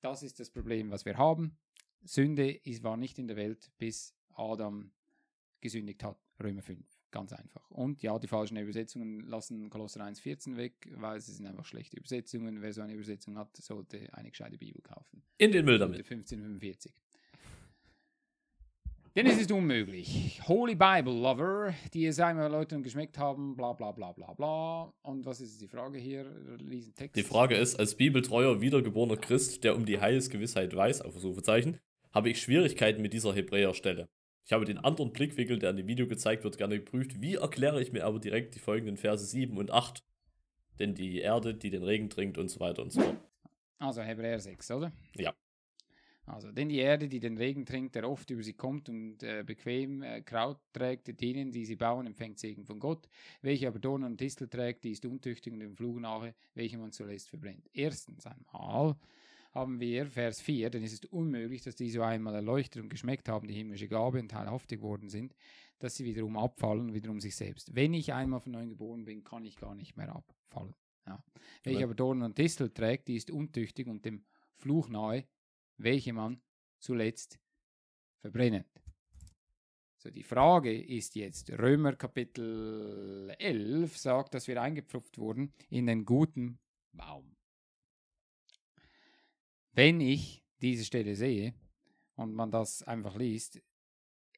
Das ist das Problem, was wir haben. Sünde ist, war nicht in der Welt, bis Adam gesündigt hat. Römer 5. Ganz einfach. Und ja, die falschen Übersetzungen lassen Kolosser 1,14 weg, weil sie sind einfach schlechte Übersetzungen. Wer so eine Übersetzung hat, sollte eine gescheite Bibel kaufen. In den Müll damit. 1545. Denn es ist unmöglich. Holy Bible Lover, die es einmal Leuten geschmeckt haben, bla bla bla bla bla. Und was ist die Frage hier? Lesen Text. Die Frage ist, als bibeltreuer, wiedergeborener Christ, der um die Heilsgewissheit weiß, auf Versuchezeichen, habe ich Schwierigkeiten mit dieser Hebräerstelle. Ich habe den anderen Blickwinkel, der in dem Video gezeigt wird, gerne geprüft. Wie erkläre ich mir aber direkt die folgenden Verse 7 und 8? Denn die Erde, die den Regen trinkt und so weiter und so fort. Also Hebräer 6, oder? Ja. Also, denn die Erde, die den Regen trinkt, der oft über sie kommt und äh, bequem äh, Kraut trägt, denen, die sie bauen, empfängt Segen von Gott. Welche aber Dornen und Distel trägt, die ist untüchtig und dem Fluch nahe, welche man zuletzt verbrennt. Erstens einmal haben wir Vers 4, denn es ist unmöglich, dass die so einmal erleuchtet und geschmeckt haben, die himmlische Gabe und teilhaftig geworden sind, dass sie wiederum abfallen, wiederum sich selbst. Wenn ich einmal von neuem geboren bin, kann ich gar nicht mehr abfallen. Ja. Welche aber Dornen und Distel trägt, die ist untüchtig und dem Fluch nahe, welche man zuletzt verbrennt. So, die Frage ist jetzt, Römer Kapitel 11 sagt, dass wir eingepfropft wurden in den guten Baum. Wenn ich diese Stelle sehe und man das einfach liest,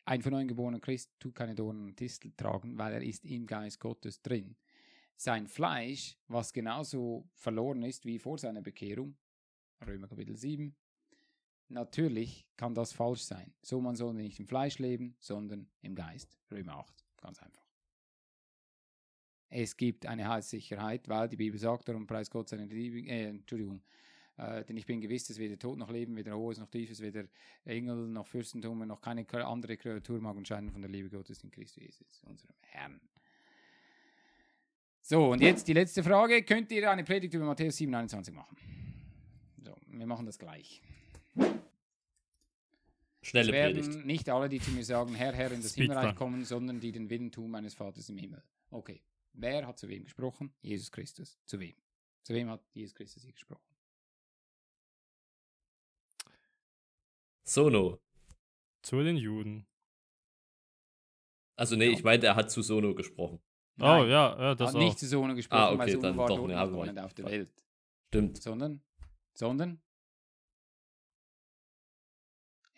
ein von neuem geborener Christ tut keine Dornen und Distel tragen, weil er ist im Geist Gottes drin. Sein Fleisch, was genauso verloren ist wie vor seiner Bekehrung, Römer Kapitel 7, Natürlich kann das falsch sein. So, man soll nicht im Fleisch leben, sondern im Geist. Römer 8, ganz einfach. Es gibt eine Heilssicherheit, weil die Bibel sagt, darum preis Gott seine Liebe, äh, Entschuldigung, äh, denn ich bin gewiss, dass weder Tod noch Leben, weder Hohes noch Tiefes, weder Engel noch Fürstentum noch keine andere Kreatur mag entscheiden von der Liebe Gottes in Christus Jesus, unserem Herrn. So, und jetzt die letzte Frage. Könnt ihr eine Predigt über Matthäus 7, 21 machen? So, wir machen das gleich. Schnelle es werden Predigt. nicht alle, die zu mir sagen, Herr, Herr, in das Speedrun. Himmelreich kommen, sondern die den Willen tun meines Vaters im Himmel. Okay. Wer hat zu wem gesprochen? Jesus Christus. Zu wem? Zu wem hat Jesus Christus hier gesprochen? Sono. Zu den Juden. Also nee, Ja. ich meinte, er hat zu Sono gesprochen. Oh, Nein, ja, ja, das hat auch. nicht zu Sohn gesprochen, Ah, weil okay, Sohn dann war doch, dort ne, nicht auf der Welt. Stimmt. Sondern, sondern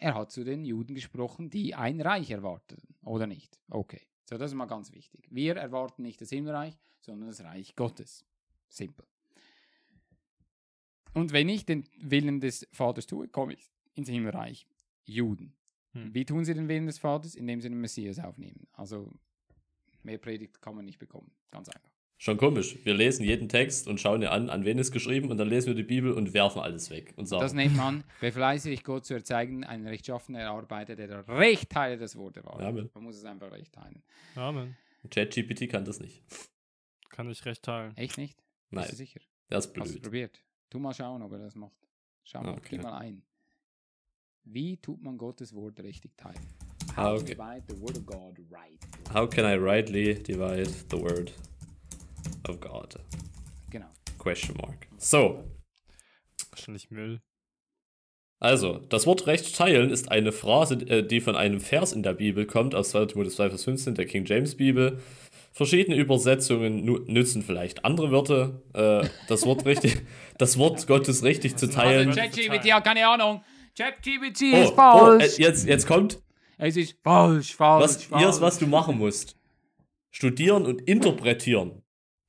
er hat zu den Juden gesprochen, die ein Reich erwarteten, oder nicht? Okay, so das ist mal ganz wichtig. Wir erwarten nicht das Himmelreich, sondern das Reich Gottes. Simpel. Und wenn ich den Willen des Vaters tue, komme ich ins Himmelreich. Juden. Hm. Wie tun sie den Willen des Vaters? Indem sie den Messias aufnehmen. Also mehr Predigt kann man nicht bekommen. Ganz einfach. Schon komisch. Wir lesen jeden Text und schauen dir an, an wen es geschrieben und dann lesen wir die Bibel und werfen alles weg und sagen, Das nennt man, befleiße ich Gott zu erzeigen, ein rechtschaffener Arbeiter, der der Recht teile das Wort der Wahrheit. Amen. Man muss es einfach recht teilen. Amen. ChatGPT kann das nicht. Kann ich recht teilen. Echt nicht? Nein, Bist du sicher? der ist Hast du es blöd. probiert? Tu mal schauen, ob er das macht. Schau mal, Okay. gib mal ein. Wie tut man Gottes Wort richtig teilen? How to okay. divide the word of God right. How can I rightly divide the word of God? Genau. Question mark. So, Wahrscheinlich Müll. also, das Wort Recht teilen ist eine Phrase, äh, die von einem Vers in der Bibel kommt, aus 2. Timotheus 2, Vers 15, der King James Bibel. Verschiedene Übersetzungen nützen vielleicht andere Wörter. Äh, das Wort richtig, das Wort Gottes richtig zu teilen. Also ChatGPT hat keine Ahnung. ChatGPT Oh, ist oh, falsch. äh, jetzt, jetzt kommt, es ist falsch, falsch, was, falsch. hier ist, was du machen musst. Studieren und interpretieren.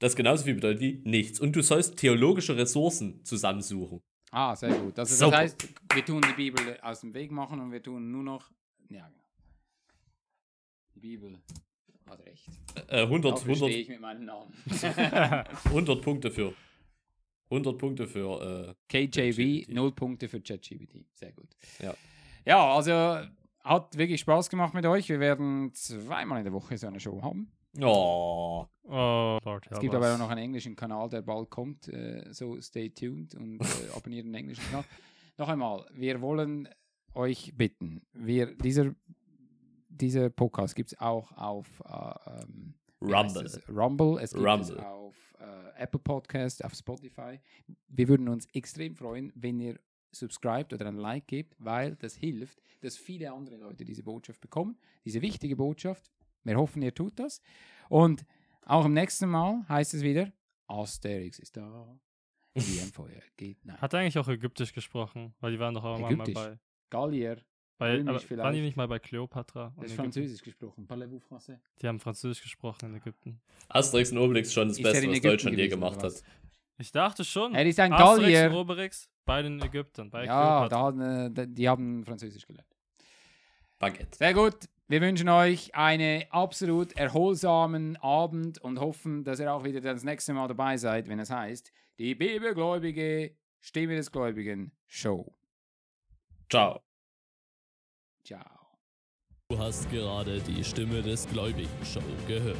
Das genauso viel bedeutet wie nichts. Und du sollst theologische Ressourcen zusammensuchen. Ah, sehr gut. Also Super. das heißt, wir tun die Bibel aus dem Weg machen und wir tun nur noch, ja, genau. die Bibel Also recht. Äh, 100, Dafür stehe 100, ich mit meinem Namen. 100 Punkte für. 100 Punkte für. Äh, KJV, 0 Punkte für ChatGPT. Sehr gut. Ja. Ja, also hat wirklich Spaß gemacht mit euch. Wir werden zweimal in der Woche so eine Show haben. Oh. Oh, Lord, Es gibt aber auch noch einen englischen Kanal, der bald kommt. Äh, so stay tuned und äh, abonniert den englischen Kanal. Noch einmal, wir wollen euch bitten, wir, dieser, dieser Podcast gibt es auch auf äh, ähm, Rumble. es? Rumble, es gibt es Rumble. auf äh, Apple Podcast, auf Spotify. Wir würden uns extrem freuen, wenn ihr subscribt oder ein Like gebt, weil das hilft, dass viele andere Leute diese Botschaft bekommen, diese wichtige Botschaft. Wir hoffen, ihr tut das. Und auch im nächsten Mal heißt es wieder, Asterix ist da, wie ein Feuer geht. Nein. Hat er eigentlich auch Ägyptisch gesprochen? Weil die waren doch auch mal bei. Gallier, bei aber waren die nicht mal bei Kleopatra? und das ist? Französisch gesprochen. Parlez-vous français? Die haben Französisch gesprochen in Ägypten. Asterix und Obelix schon das Ist Beste, was Ägypten Deutschland je gemacht hat. Ich dachte schon. Er ist ein Asterix Gallier. und Obelix bei den Ägyptern. Bei Ja, Kleopatra. da, äh, die haben Französisch gelernt. Baguette. Sehr gut. Wir wünschen euch einen absolut erholsamen Abend und hoffen, dass ihr auch wieder das nächste Mal dabei seid, wenn es heißt, die Bibelgläubige Stimme des Gläubigen Show. Ciao. Ciao. Du hast gerade die Stimme des Gläubigen Show gehört.